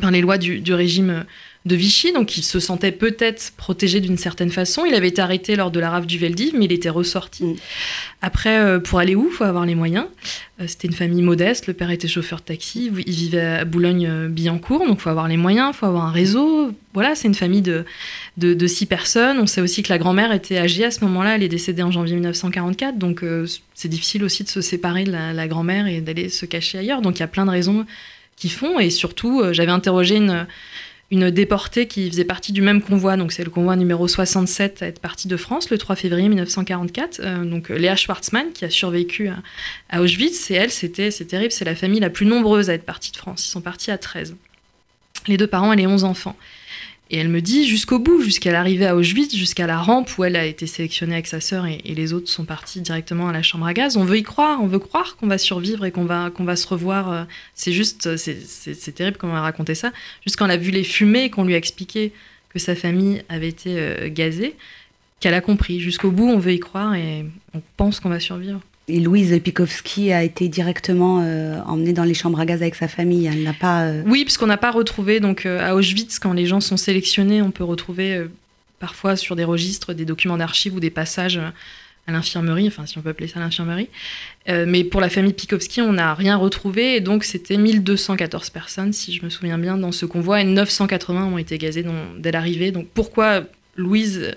par les lois du, du régime de Vichy, donc il se sentait peut-être protégé d'une certaine façon. Il avait été arrêté lors de la rave du Veldiv, mais il était ressorti. Mm. Après, euh, pour aller où? Il faut avoir les moyens. Euh, c'était une famille modeste, le père était chauffeur de taxi, il vivait à Boulogne-Billancourt, donc il faut avoir les moyens, il faut avoir un réseau. Voilà, c'est une famille de, de, six personnes. On sait aussi que la grand-mère était âgée à ce moment-là, elle est décédée en janvier 1944, donc euh, c'est difficile aussi de se séparer de la, la grand-mère et d'aller se cacher ailleurs. Donc il y a plein de raisons qui font, et surtout, j'avais interrogé une une déportée qui faisait partie du même convoi, donc c'est le convoi numéro 67 à être parti de France le 3 février 1944. Euh, donc euh, Léa Schwartzmann qui a survécu à, Auschwitz, et elle, c'était c'est terrible, c'est la famille la plus nombreuse à être partie de France. Ils sont partis à 13. Les deux parents et les 11 enfants. Et elle me dit jusqu'au bout, jusqu'à l'arrivée à Auschwitz, jusqu'à la rampe où elle a été sélectionnée avec sa sœur et, les autres sont partis directement à la chambre à gaz. On veut y croire, on veut croire qu'on va survivre et qu'on va, qu'on va se revoir. Euh, c'est juste, c'est terrible comment elle a raconté ça. Juste quand a vu les fumées, qu'on lui a expliqué que sa famille avait été euh, gazée, qu'elle a compris. Jusqu'au bout, on veut y croire et on pense qu'on va survivre. Et Louise Pikowski a été directement euh, emmenée dans les chambres à gaz avec sa famille. Elle n'a pas. Euh, oui, puisqu'on n'a pas retrouvé donc euh, à Auschwitz quand les gens sont sélectionnés, on peut retrouver parfois sur des registres des documents d'archives ou des passages à l'infirmerie, enfin si on peut appeler ça l'infirmerie. mais pour la famille Pikowski, on n'a rien retrouvé et donc c'était 1214 personnes, si je me souviens bien, dans ce convoi et 980 ont été gazées dès l'arrivée. Donc pourquoi Louise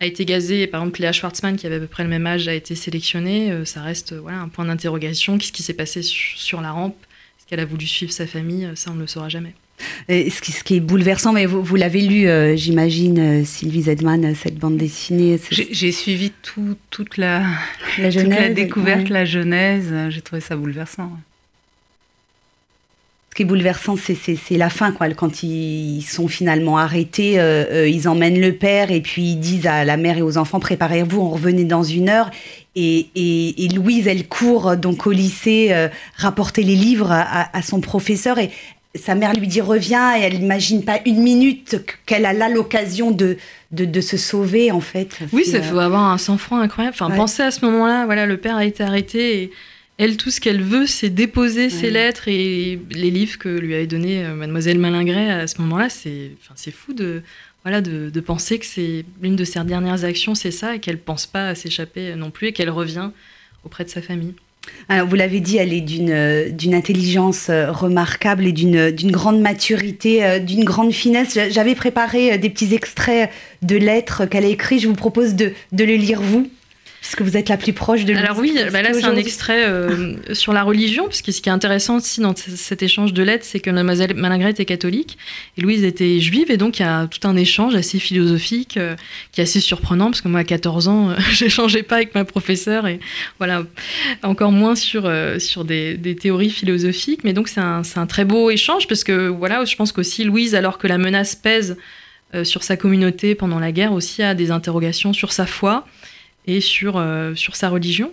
a été gazée. Par exemple, Léa Schwartzmann, qui avait à peu près le même âge, a été sélectionnée. Euh, ça reste voilà, un point d'interrogation. Qu'est-ce qui s'est passé sur la rampe? Est-ce qu'elle a voulu suivre sa famille? Euh, Ça, on ne le saura jamais. ce, qui, ce qui est bouleversant, mais vous, l'avez lu, euh, j'imagine, Sylvie Zedman, cette bande dessinée. J'ai suivi toute, la, la, la découverte, la genèse. J'ai trouvé ça bouleversant qui est bouleversant, c'est la fin, quoi. Quand ils sont finalement arrêtés, euh, euh, ils emmènent le père et puis ils disent à la mère et aux enfants préparez-vous, on revenait dans une heure. Et, Louise, elle court donc au lycée euh, rapporter les livres à, son professeur et sa mère lui dit reviens et elle n'imagine pas une minute qu'elle a là l'occasion de, de, se sauver en fait. Oui, ça faut avoir un sang-froid incroyable. Enfin, pensez à ce moment-là, voilà, le père a été arrêté et elle, tout ce qu'elle veut, c'est déposer ses lettres et les livres que lui avait donné euh, Mademoiselle Malingret à ce moment-là. C'est, enfin, c'est fou de, voilà, de, penser que c'est l'une de ses dernières actions, c'est ça, et qu'elle pense pas à s'échapper non plus, et qu'elle revient auprès de sa famille. Alors, vous l'avez dit, elle est d'une, euh, d'une intelligence euh, remarquable et d'une, d'une grande maturité, d'une grande finesse. J'avais préparé des petits extraits de lettres qu'elle a écrites. Je vous propose de, de le lire, vous. Puisque vous êtes la plus proche de Louise. Alors oui, bah là c'est un extrait euh, sur la religion, puisque ce qui est intéressant aussi dans cet échange de lettres, c'est que mademoiselle Malingret était catholique et Louise était juive, et donc il y a tout un échange assez philosophique euh, qui est assez surprenant, parce que moi à 14 ans, j'échangeais pas avec ma professeure, et voilà, encore moins sur, sur des, des, théories philosophiques, mais donc c'est un, un, très beau échange, parce que voilà, je pense qu'aussi Louise, alors que la menace pèse euh, sur sa communauté pendant la guerre aussi a des interrogations sur sa foi et sur, euh, sur sa religion.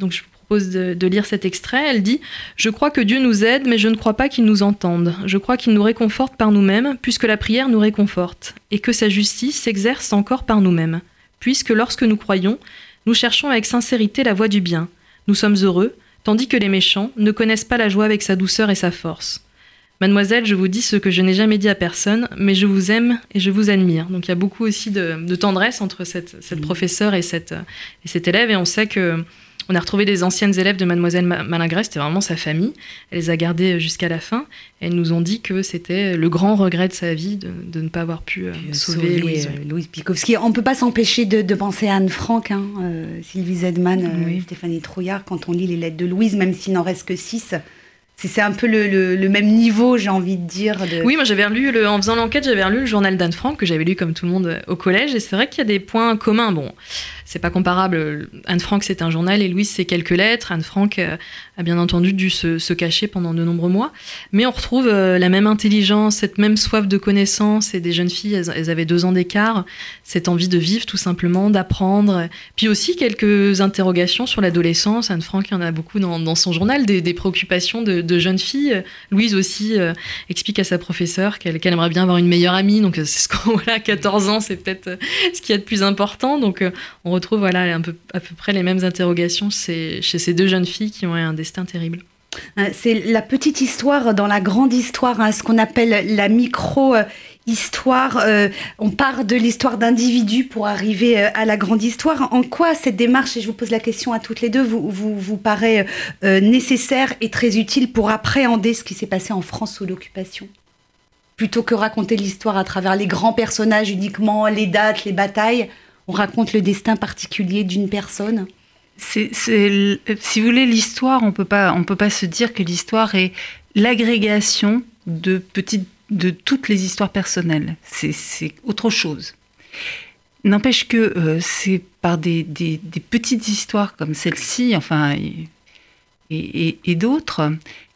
Donc je vous propose de, lire cet extrait. Elle dit ⁇ Je crois que Dieu nous aide, mais je ne crois pas qu'il nous entende. Je crois qu'il nous réconforte par nous-mêmes, puisque la prière nous réconforte, et que sa justice s'exerce encore par nous-mêmes, puisque lorsque nous croyons, nous cherchons avec sincérité la voie du bien. Nous sommes heureux, tandis que les méchants ne connaissent pas la joie avec sa douceur et sa force. Mademoiselle, je vous dis ce que je n'ai jamais dit à personne, mais je vous aime et je vous admire. Donc il y a beaucoup aussi de, tendresse entre cette, cette professeure et, cette, et cet élève. Et on sait que on a retrouvé des anciennes élèves de Mademoiselle Malingret, c'était vraiment sa famille. Elle les a gardées jusqu'à la fin. Elles nous ont dit que c'était le grand regret de sa vie de, ne pas avoir pu euh, sauver, Louise. Euh, Louise Pikowski. On ne peut pas s'empêcher de, penser à Anne Frank, hein, euh, Sylvie Zedman, Stéphanie Trouillard, quand on lit les lettres de Louise, même s'il n'en reste que six c'est un peu le, même niveau, j'ai envie de dire. Oui, moi j'avais lu, le, en faisant l'enquête, j'avais lu le journal d'Anne Frank, que j'avais lu comme tout le monde au collège, et c'est vrai qu'il y a des points communs. Bon, c'est pas comparable. Anne Frank, c'est un journal et Louise, c'est quelques lettres. Anne Frank euh, a bien entendu dû se, cacher pendant de nombreux mois. Mais on retrouve euh, la même intelligence, cette même soif de connaissance. Et des jeunes filles, elles, avaient deux ans d'écart, cette envie de vivre tout simplement, d'apprendre. Puis aussi quelques interrogations sur l'adolescence. Anne Frank, il y en a beaucoup dans, son journal, des, préoccupations de, jeunes filles. Louise aussi euh, explique à sa professeure qu'elle aimerait bien avoir une meilleure amie. Donc c'est ce qu'on, voilà, 14 ans, c'est peut-être ce qu'il y a de plus important. Donc on retrouve voilà, un peu, à peu près les mêmes interrogations chez, ces deux jeunes filles qui ont eu un destin terrible. Euh, c'est la petite histoire dans la grande histoire, hein, ce qu'on appelle la micro-histoire. Euh, on part de l'histoire d'individus pour arriver euh, à la grande histoire. En quoi cette démarche, et je vous pose la question à toutes les deux, vous, vous paraît nécessaire et très utile pour appréhender ce qui s'est passé en France sous l'occupation? Plutôt que raconter l'histoire à travers les grands personnages uniquement, les dates, les batailles, on raconte le destin particulier d'une personne si vous voulez, l'histoire, on peut pas, on peut pas se dire que l'histoire est l'agrégation de petites, de toutes les histoires personnelles. C'est, autre chose. N'empêche que euh, c'est par des, petites histoires comme celle-ci, enfin, et d'autres,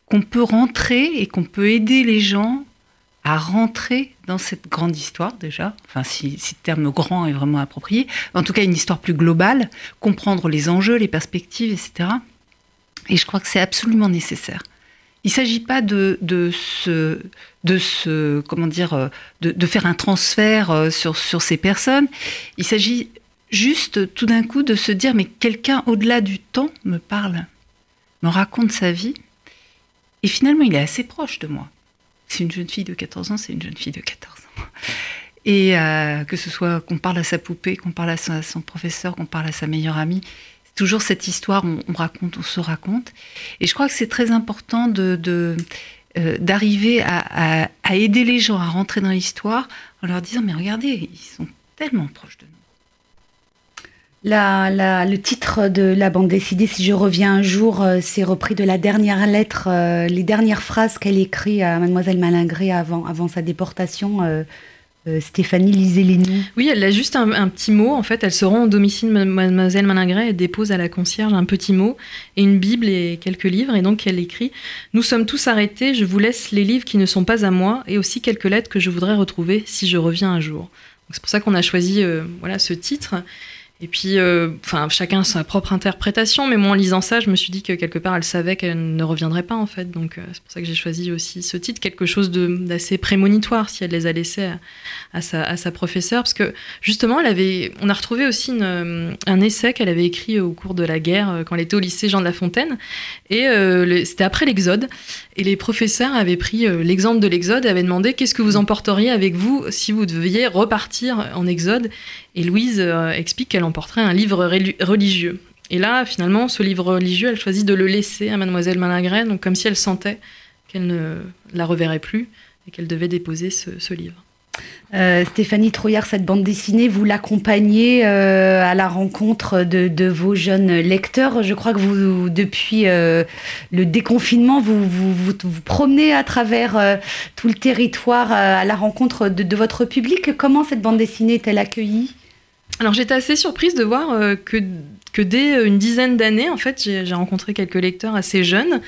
qu'on peut rentrer et qu'on peut aider les gens à rentrer dans cette grande histoire déjà, enfin si, le terme grand est vraiment approprié, en tout cas une histoire plus globale, comprendre les enjeux, les perspectives, etc. Et je crois que c'est absolument nécessaire. Il ne s'agit pas de, de, se, de comment dire, de, faire un transfert euh, sur, sur ces personnes. Il s'agit juste tout d'un coup de se dire mais quelqu'un au-delà du temps me parle, me raconte sa vie, et finalement il est assez proche de moi c'est une jeune fille de 14 ans, c'est une jeune fille de 14 ans. Et euh, que ce soit qu'on parle à sa poupée, qu'on parle à son, professeur, qu'on parle à sa meilleure amie, c'est toujours cette histoire, on, raconte, on se raconte. Et je crois que c'est très important euh, d'arriver à, aider les gens à rentrer dans l'histoire en leur disant, mais regardez, ils sont tellement proches de nous. Le titre de la bande dessinée, si je reviens un jour, euh, c'est repris de la dernière lettre, euh, les dernières phrases qu'elle écrit à Mademoiselle Malingré avant, avant sa déportation. Euh, Stéphanie, lisez-les-nous. Oui, elle a juste un, petit mot. En fait, elle se rend au domicile de Mademoiselle Malingré et dépose à la concierge un petit mot et une Bible et quelques livres. Et donc, elle écrit Nous sommes tous arrêtés. Je vous laisse les livres qui ne sont pas à moi et aussi quelques lettres que je voudrais retrouver si je reviens un jour. C'est pour ça qu'on a choisi voilà ce titre. Et puis, euh, chacun sa propre interprétation, mais moi en lisant ça, je me suis dit que quelque part elle savait qu'elle ne reviendrait pas en fait. Donc euh, c'est pour ça que j'ai choisi aussi ce titre, quelque chose d'assez prémonitoire si elle les a laissés à, sa, à professeure, parce que justement, elle avait, on a retrouvé aussi une, un essai qu'elle avait écrit au cours de la guerre euh, quand elle était au lycée Jean de La Fontaine, et c'était après l'Exode, et les professeurs avaient pris l'exemple de l'Exode et avaient demandé qu'est-ce que vous emporteriez avec vous si vous deviez repartir en Exode, et Louise explique qu'elle emporterait un livre religieux. Et là, finalement, ce livre religieux, elle choisit de le laisser à Mademoiselle Malingret, donc comme si elle sentait qu'elle ne la reverrait plus et qu'elle devait déposer ce, livre. Euh, Stéphanie Trouillard, cette bande dessinée, vous l'accompagnez euh, à la rencontre de, vos jeunes lecteurs. Je crois que vous, depuis euh, le déconfinement, vous vous, promenez à travers tout le territoire à la rencontre de, votre public. Comment cette bande dessinée est-elle accueillie? Alors j'étais assez surprise de voir que que dès euh, une dizaine d'années, en fait, j'ai rencontré quelques lecteurs assez jeunes.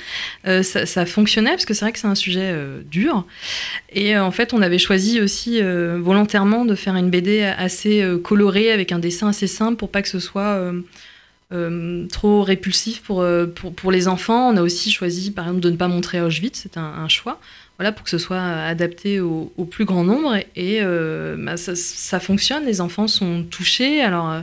Euh, ça, fonctionnait parce que c'est vrai que c'est un sujet euh, dur. Et en fait, on avait choisi aussi volontairement de faire une BD assez colorée avec un dessin assez simple pour pas que ce soit trop répulsif pour, pour, les enfants. On a aussi choisi, par exemple, de ne pas montrer Auschwitz. C'est un, choix. Voilà, pour que ce soit adapté au, plus grand nombre. Et, bah, ça, fonctionne, les enfants sont touchés. Alors,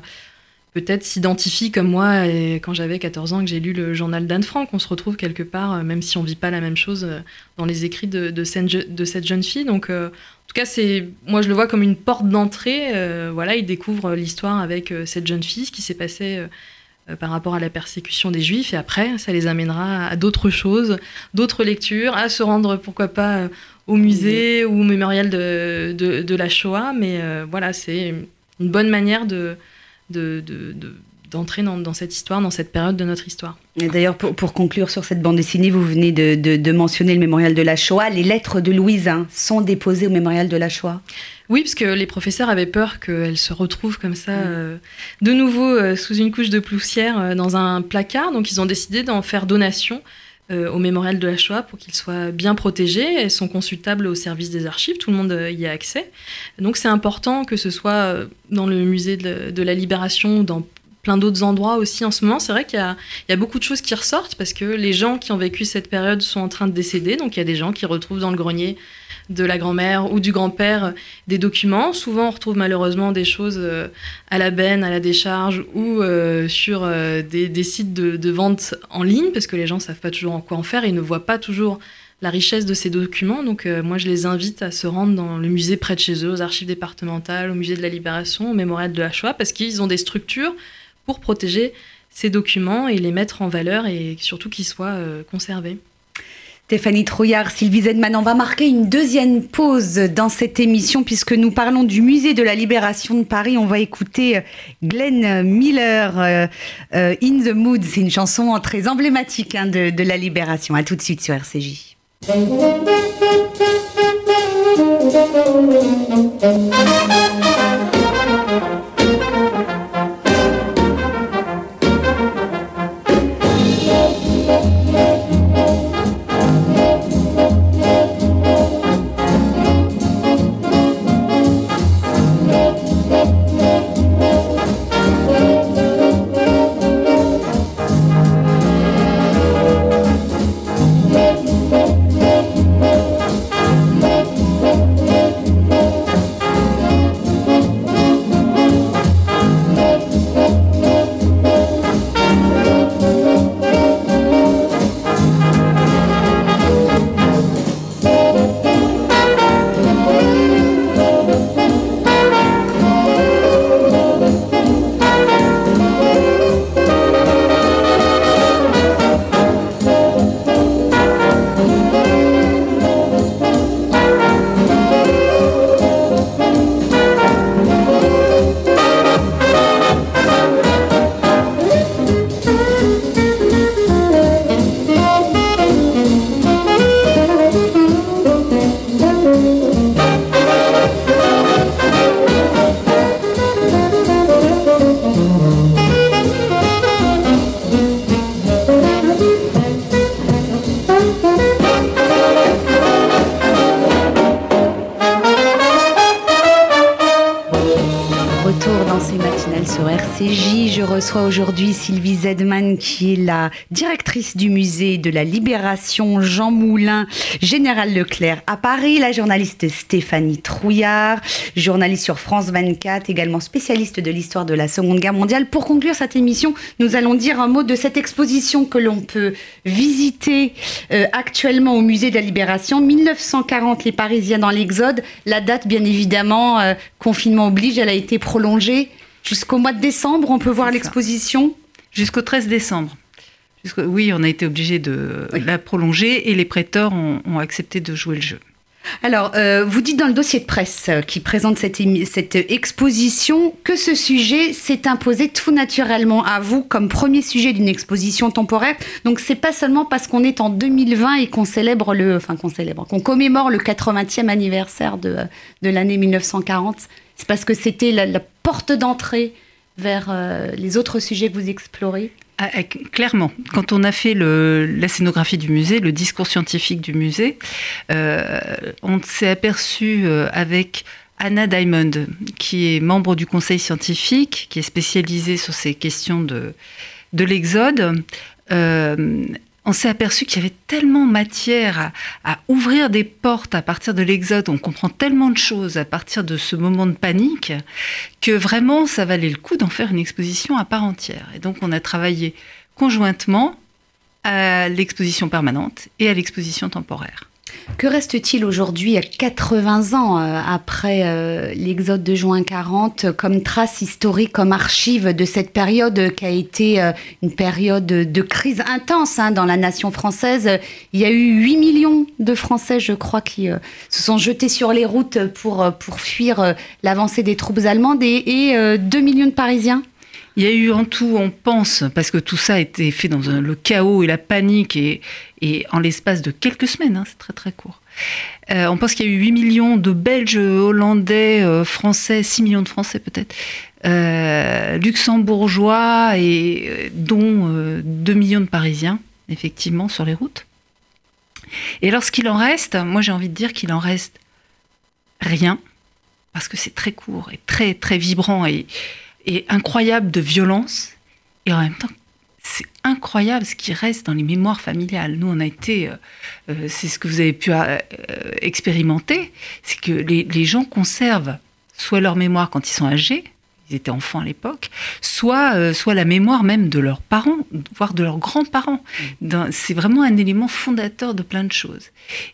peut-être s'identifient comme moi quand j'avais 14 ans que j'ai lu le journal d'Anne Frank. On se retrouve quelque part, euh, même si on vit pas la même chose euh, dans les écrits de, cette, jeune fille. Donc, euh, en tout cas, c'est, moi, je le vois comme une porte d'entrée. voilà, il découvre l'histoire avec cette jeune fille, ce qui s'est passé par rapport à la persécution des Juifs. Et après, ça les amènera à d'autres choses, d'autres lectures, à se rendre, pourquoi pas, au musée ou au mémorial de, de la Shoah. Mais voilà, c'est une bonne manière de de, d'entrer dans, cette histoire, dans cette période de notre histoire. Et d'ailleurs, pour, conclure sur cette bande dessinée, vous venez de, mentionner le mémorial de la Shoah. Les lettres de Louise hein, sont déposées au mémorial de la Shoah. Oui, parce que les professeurs avaient peur qu'elle se retrouve comme ça, euh, de nouveau euh, sous une couche de poussière euh, dans un placard. Donc, ils ont décidé d'en faire donation au mémorial de la Shoah pour qu'ils soient bien protégés. Elles sont consultables au service des archives, tout le monde y a accès. Donc c'est important que ce soit dans le musée de, la Libération, dans plein d'autres endroits aussi en ce moment. C'est vrai qu'il y, a beaucoup de choses qui ressortent parce que les gens qui ont vécu cette période sont en train de décéder. Donc il y a des gens qui retrouvent dans le grenier de la grand-mère ou du grand-père des documents. Souvent, on retrouve malheureusement des choses euh, à la benne, à la décharge ou euh, sur euh, des, sites de, vente en ligne parce que les gens ne savent pas toujours en quoi en faire et ne voient pas toujours la richesse de ces documents. Donc, moi, je les invite à se rendre dans le musée près de chez eux, aux archives départementales, au musée de la Libération, au mémorial de la Shoah, parce qu'ils ont des structures pour protéger ces documents et les mettre en valeur et surtout qu'ils soient conservés. Stéphanie Trouillard, Sylvie Zedman, on va marquer une deuxième pause dans cette émission puisque nous parlons du musée de la Libération de Paris. On va écouter euh, Glenn Miller, euh, euh, In the Mood. C'est une chanson très emblématique hein, de, la Libération. À tout de suite sur RCJ. Aujourd'hui Sylvie Zedman, qui est la directrice du musée de la Libération Jean Moulin, Général Leclerc à Paris, la journaliste Stéphanie Trouillard, journaliste sur France 24, également spécialiste de l'histoire de la Seconde Guerre mondiale. Pour conclure cette émission, nous allons dire un mot de cette exposition que l'on peut visiter euh, actuellement au musée de la Libération. 1940, les Parisiens dans l'Exode. La date, bien évidemment, euh, confinement oblige, elle a été prolongée. Jusqu'au mois de décembre, on peut voir l'exposition Jusqu'au 13 décembre. Oui, on a été obligé de la prolonger et les prêteurs ont, accepté de jouer le jeu. Alors, euh, vous dites dans le dossier de presse euh, qui présente cette, cette exposition que ce sujet s'est imposé tout naturellement à vous comme premier sujet d'une exposition temporaire. Donc, c'est pas seulement parce qu'on est en 2020 et qu'on célèbre le, enfin qu'on célèbre, qu'on commémore le 80e anniversaire de, de l'année 1940. C'est parce que c'était la, porte d'entrée vers euh, les autres sujets que vous explorez. Ah, eh, clairement, quand on a fait la scénographie du musée, le discours scientifique du musée, euh, on s'est aperçu euh, avec Anna Diamond, qui est membre du conseil scientifique, qui est spécialisée sur ces questions de, de l'exode. On s'est aperçu qu'il y avait tellement matière à, ouvrir des portes à partir de l'exode, on comprend tellement de choses à partir de ce moment de panique, que vraiment ça valait le coup d'en faire une exposition à part entière. Et donc on a travaillé conjointement à l'exposition permanente et à l'exposition temporaire. Que reste-t-il aujourd'hui, à 80 ans euh, après euh, l'exode de juin 40, comme trace historique, comme archive de cette période qui a été euh, une période de crise intense hein, dans la nation française? Il y a eu 8 millions de Français, je crois, qui se sont jetés sur les routes pour, pour fuir l'avancée des troupes allemandes et, et 2 millions de Parisiens. Il y a eu en tout, on pense, parce que tout ça a été fait dans le chaos et la panique et, en l'espace de quelques semaines, hein, c'est très très court. Euh, on pense qu'il y a eu 8 millions de Belges, Hollandais, euh, Français, 6 millions de Français peut-être, euh, luxembourgeois et dont 2 millions de Parisiens, effectivement, sur les routes. Et lorsqu'il en reste, moi j'ai envie de dire qu'il en reste rien, parce que c'est très court et très très vibrant et et incroyable de violence. Et en même temps, c'est incroyable ce qui reste dans les mémoires familiales. Nous, on a été, euh, euh, c'est ce que vous avez pu euh, expérimenter, c'est que les, les, gens conservent soit leur mémoire quand ils sont âgés, ils étaient enfants à l'époque, soit, euh, soit la mémoire même de leurs parents, voire de leurs grands-parents. C'est vraiment un élément fondateur de plein de choses.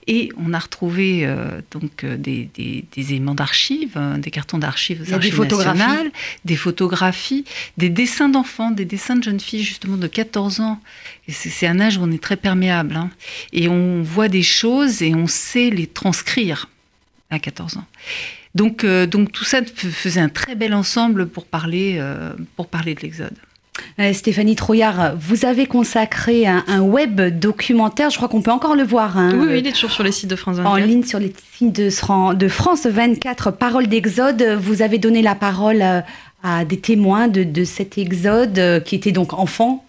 Et on a retrouvé euh, donc euh, des, des, éléments d'archives, hein, des cartons d'archives des photographies. des photographies, des dessins d'enfants, des dessins de jeunes filles justement de 14 ans. C'est un âge où on est très perméable. Hein. Et on voit des choses et on sait les transcrire à 14 ans. Donc, euh, donc tout ça faisait un très bel ensemble pour parler, euh, pour parler de l'Exode. Euh, Stéphanie Trouillard, vous avez consacré un, web documentaire, je crois qu'on peut encore le voir. Hein, oui, il est toujours sur les sites de France 24. En ligne sur les sites de, de France 24, Parole d'Exode. Vous avez donné la parole à, des témoins de, cet Exode qui étaient donc enfants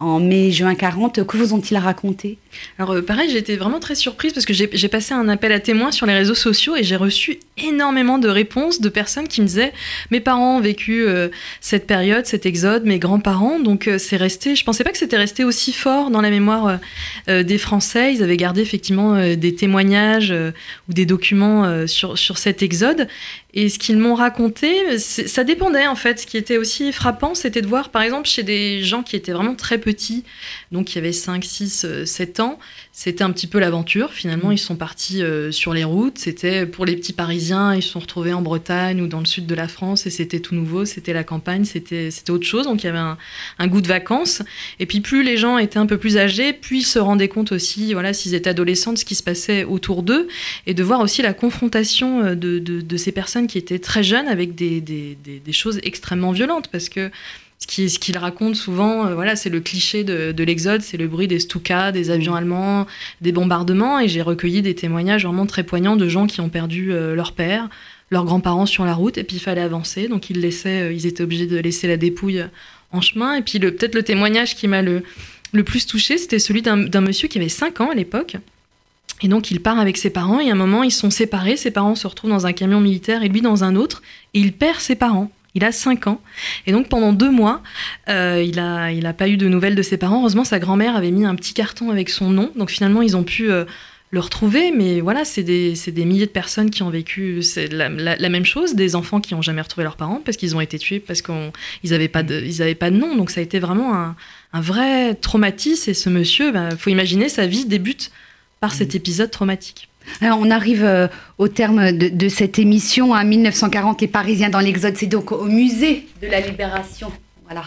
en mai-juin 40. Que vous ont-ils raconté? Alors euh, pareil, été vraiment très surprise parce que j'ai passé un appel à témoins sur les réseaux sociaux et j'ai reçu énormément de réponses de personnes qui me disaient mes parents ont vécu euh, cette période, cet exode, mes grands-parents, donc euh, c'est resté. Je pensais pas que c'était resté aussi fort dans la mémoire des Français. Ils avaient gardé effectivement des témoignages ou des documents sur, sur cet exode et ce qu'ils m'ont raconté, ça dépendait en fait. Ce qui était aussi frappant, c'était de voir par exemple chez des gens qui étaient vraiment très petits, donc qui avaient 5, 6, 7 ans, c'était un petit peu l'aventure. Finalement, mmh. ils sont partis euh, sur les routes. C'était pour les petits Parisiens, ils se sont retrouvés en Bretagne ou dans le sud de la France et c'était tout nouveau. C'était la campagne, c'était autre chose. Donc il y avait un, goût de vacances. Et puis plus les gens étaient un peu plus âgés, puis ils se rendaient compte aussi, voilà, s'ils étaient adolescents, de ce qui se passait autour d'eux et de voir aussi la confrontation euh, de, ces personnes qui étaient très jeunes avec des, des choses extrêmement violentes parce que ce qu'il raconte souvent, euh, voilà, c'est le cliché de, l'Exode, c'est le bruit des Stuka, des avions allemands, des bombardements. Et j'ai recueilli des témoignages vraiment très poignants de gens qui ont perdu euh, leur père, leurs grands-parents sur la route, et puis il fallait avancer. Donc ils, laissaient, euh, ils étaient obligés de laisser la dépouille en chemin. Et puis peut-être le témoignage qui m'a le, le plus touché, c'était celui d'un monsieur qui avait 5 ans à l'époque. Et donc il part avec ses parents, et à un moment ils sont séparés, ses parents se retrouvent dans un camion militaire et lui dans un autre, et il perd ses parents. Il a 5 ans. Et donc pendant deux mois, euh, il n'a il a pas eu de nouvelles de ses parents. Heureusement, sa grand-mère avait mis un petit carton avec son nom. Donc finalement, ils ont pu euh, le retrouver. Mais voilà, c'est des, des, milliers de personnes qui ont vécu la, même chose. Des enfants qui n'ont jamais retrouvé leurs parents parce qu'ils ont été tués, parce qu'ils n'avaient pas, de, pas de nom. Donc ça a été vraiment un, un vrai traumatisme. Et ce monsieur, il bah, faut imaginer, sa vie débute par cet épisode traumatique. On arrive euh, au terme de, cette émission à 1940, les Parisiens dans l'Exode. C'est donc au musée de la Libération. Voilà.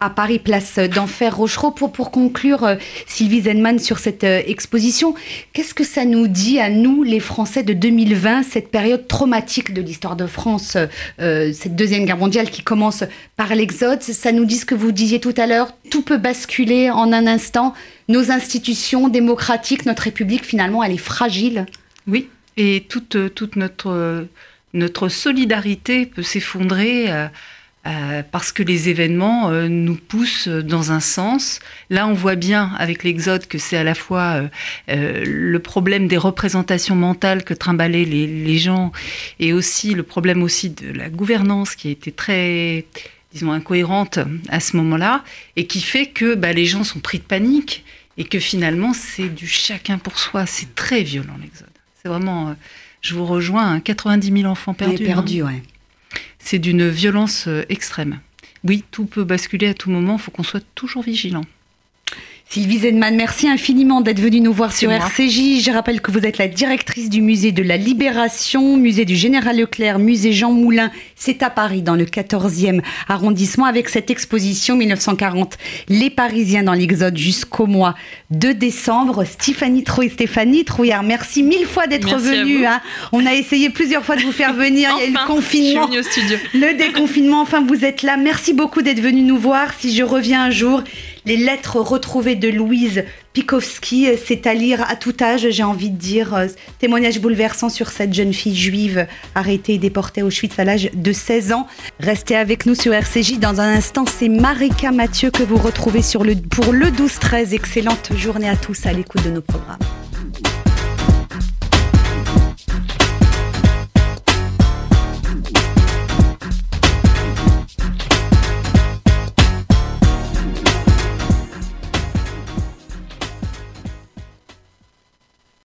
À Paris, place d'Enfer Rochereau. Pour, pour conclure, euh, Sylvie Zenman, sur cette euh, exposition, qu'est-ce que ça nous dit à nous, les Français de 2020, cette période traumatique de l'histoire de France, euh, cette Deuxième Guerre mondiale qui commence par l'exode? Ça nous dit ce que vous disiez tout à l'heure, tout peut basculer en un instant. Nos institutions démocratiques, notre République, finalement, elle est fragile. Oui, et toute, toute notre, notre solidarité peut s'effondrer parce que les événements euh, nous poussent dans un sens. Là, on voit bien avec l'Exode que c'est à la fois euh, le problème des représentations mentales que trimballaient les, gens et aussi le problème aussi de la gouvernance qui a été très, disons, incohérente à ce moment-là et qui fait que bah, les gens sont pris de panique et que finalement c'est du chacun pour soi. C'est très violent l'Exode. C'est vraiment, je vous rejoins, 90 hein, 000 enfants perdus. Perdus, hein. ouais c'est d'une violence euh, extrême. Oui, tout peut basculer à tout moment, il faut qu'on soit toujours vigilant. Sylvie Zenman, merci infiniment d'être venue nous voir sur RCJ. Je rappelle que vous êtes la directrice du musée de la Libération, musée du Général Leclerc, musée Jean Moulin. C'est à Paris, dans le 14e arrondissement, avec cette exposition 1940, Les Parisiens dans l'Exode jusqu'au mois de décembre. Stéphanie Trouille, Stéphanie Trouillard, merci mille fois d'être venue. Hein. On a essayé plusieurs fois de vous faire venir. Il y a eu le confinement. au studio. Le déconfinement, enfin vous êtes là. Merci beaucoup d'être venue nous voir. Si je reviens un jour, les lettres retrouvées de Louise Pikowski, c'est à lire à tout âge, j'ai envie de dire. Euh, témoignage bouleversant sur cette jeune fille juive arrêtée et déportée à Auschwitz à l'âge de 16 ans. Restez avec nous sur RCJ. Dans un instant, c'est Marika Mathieu que vous retrouvez pour le 12-13. Excellente journée à tous à l'écoute de nos programmes.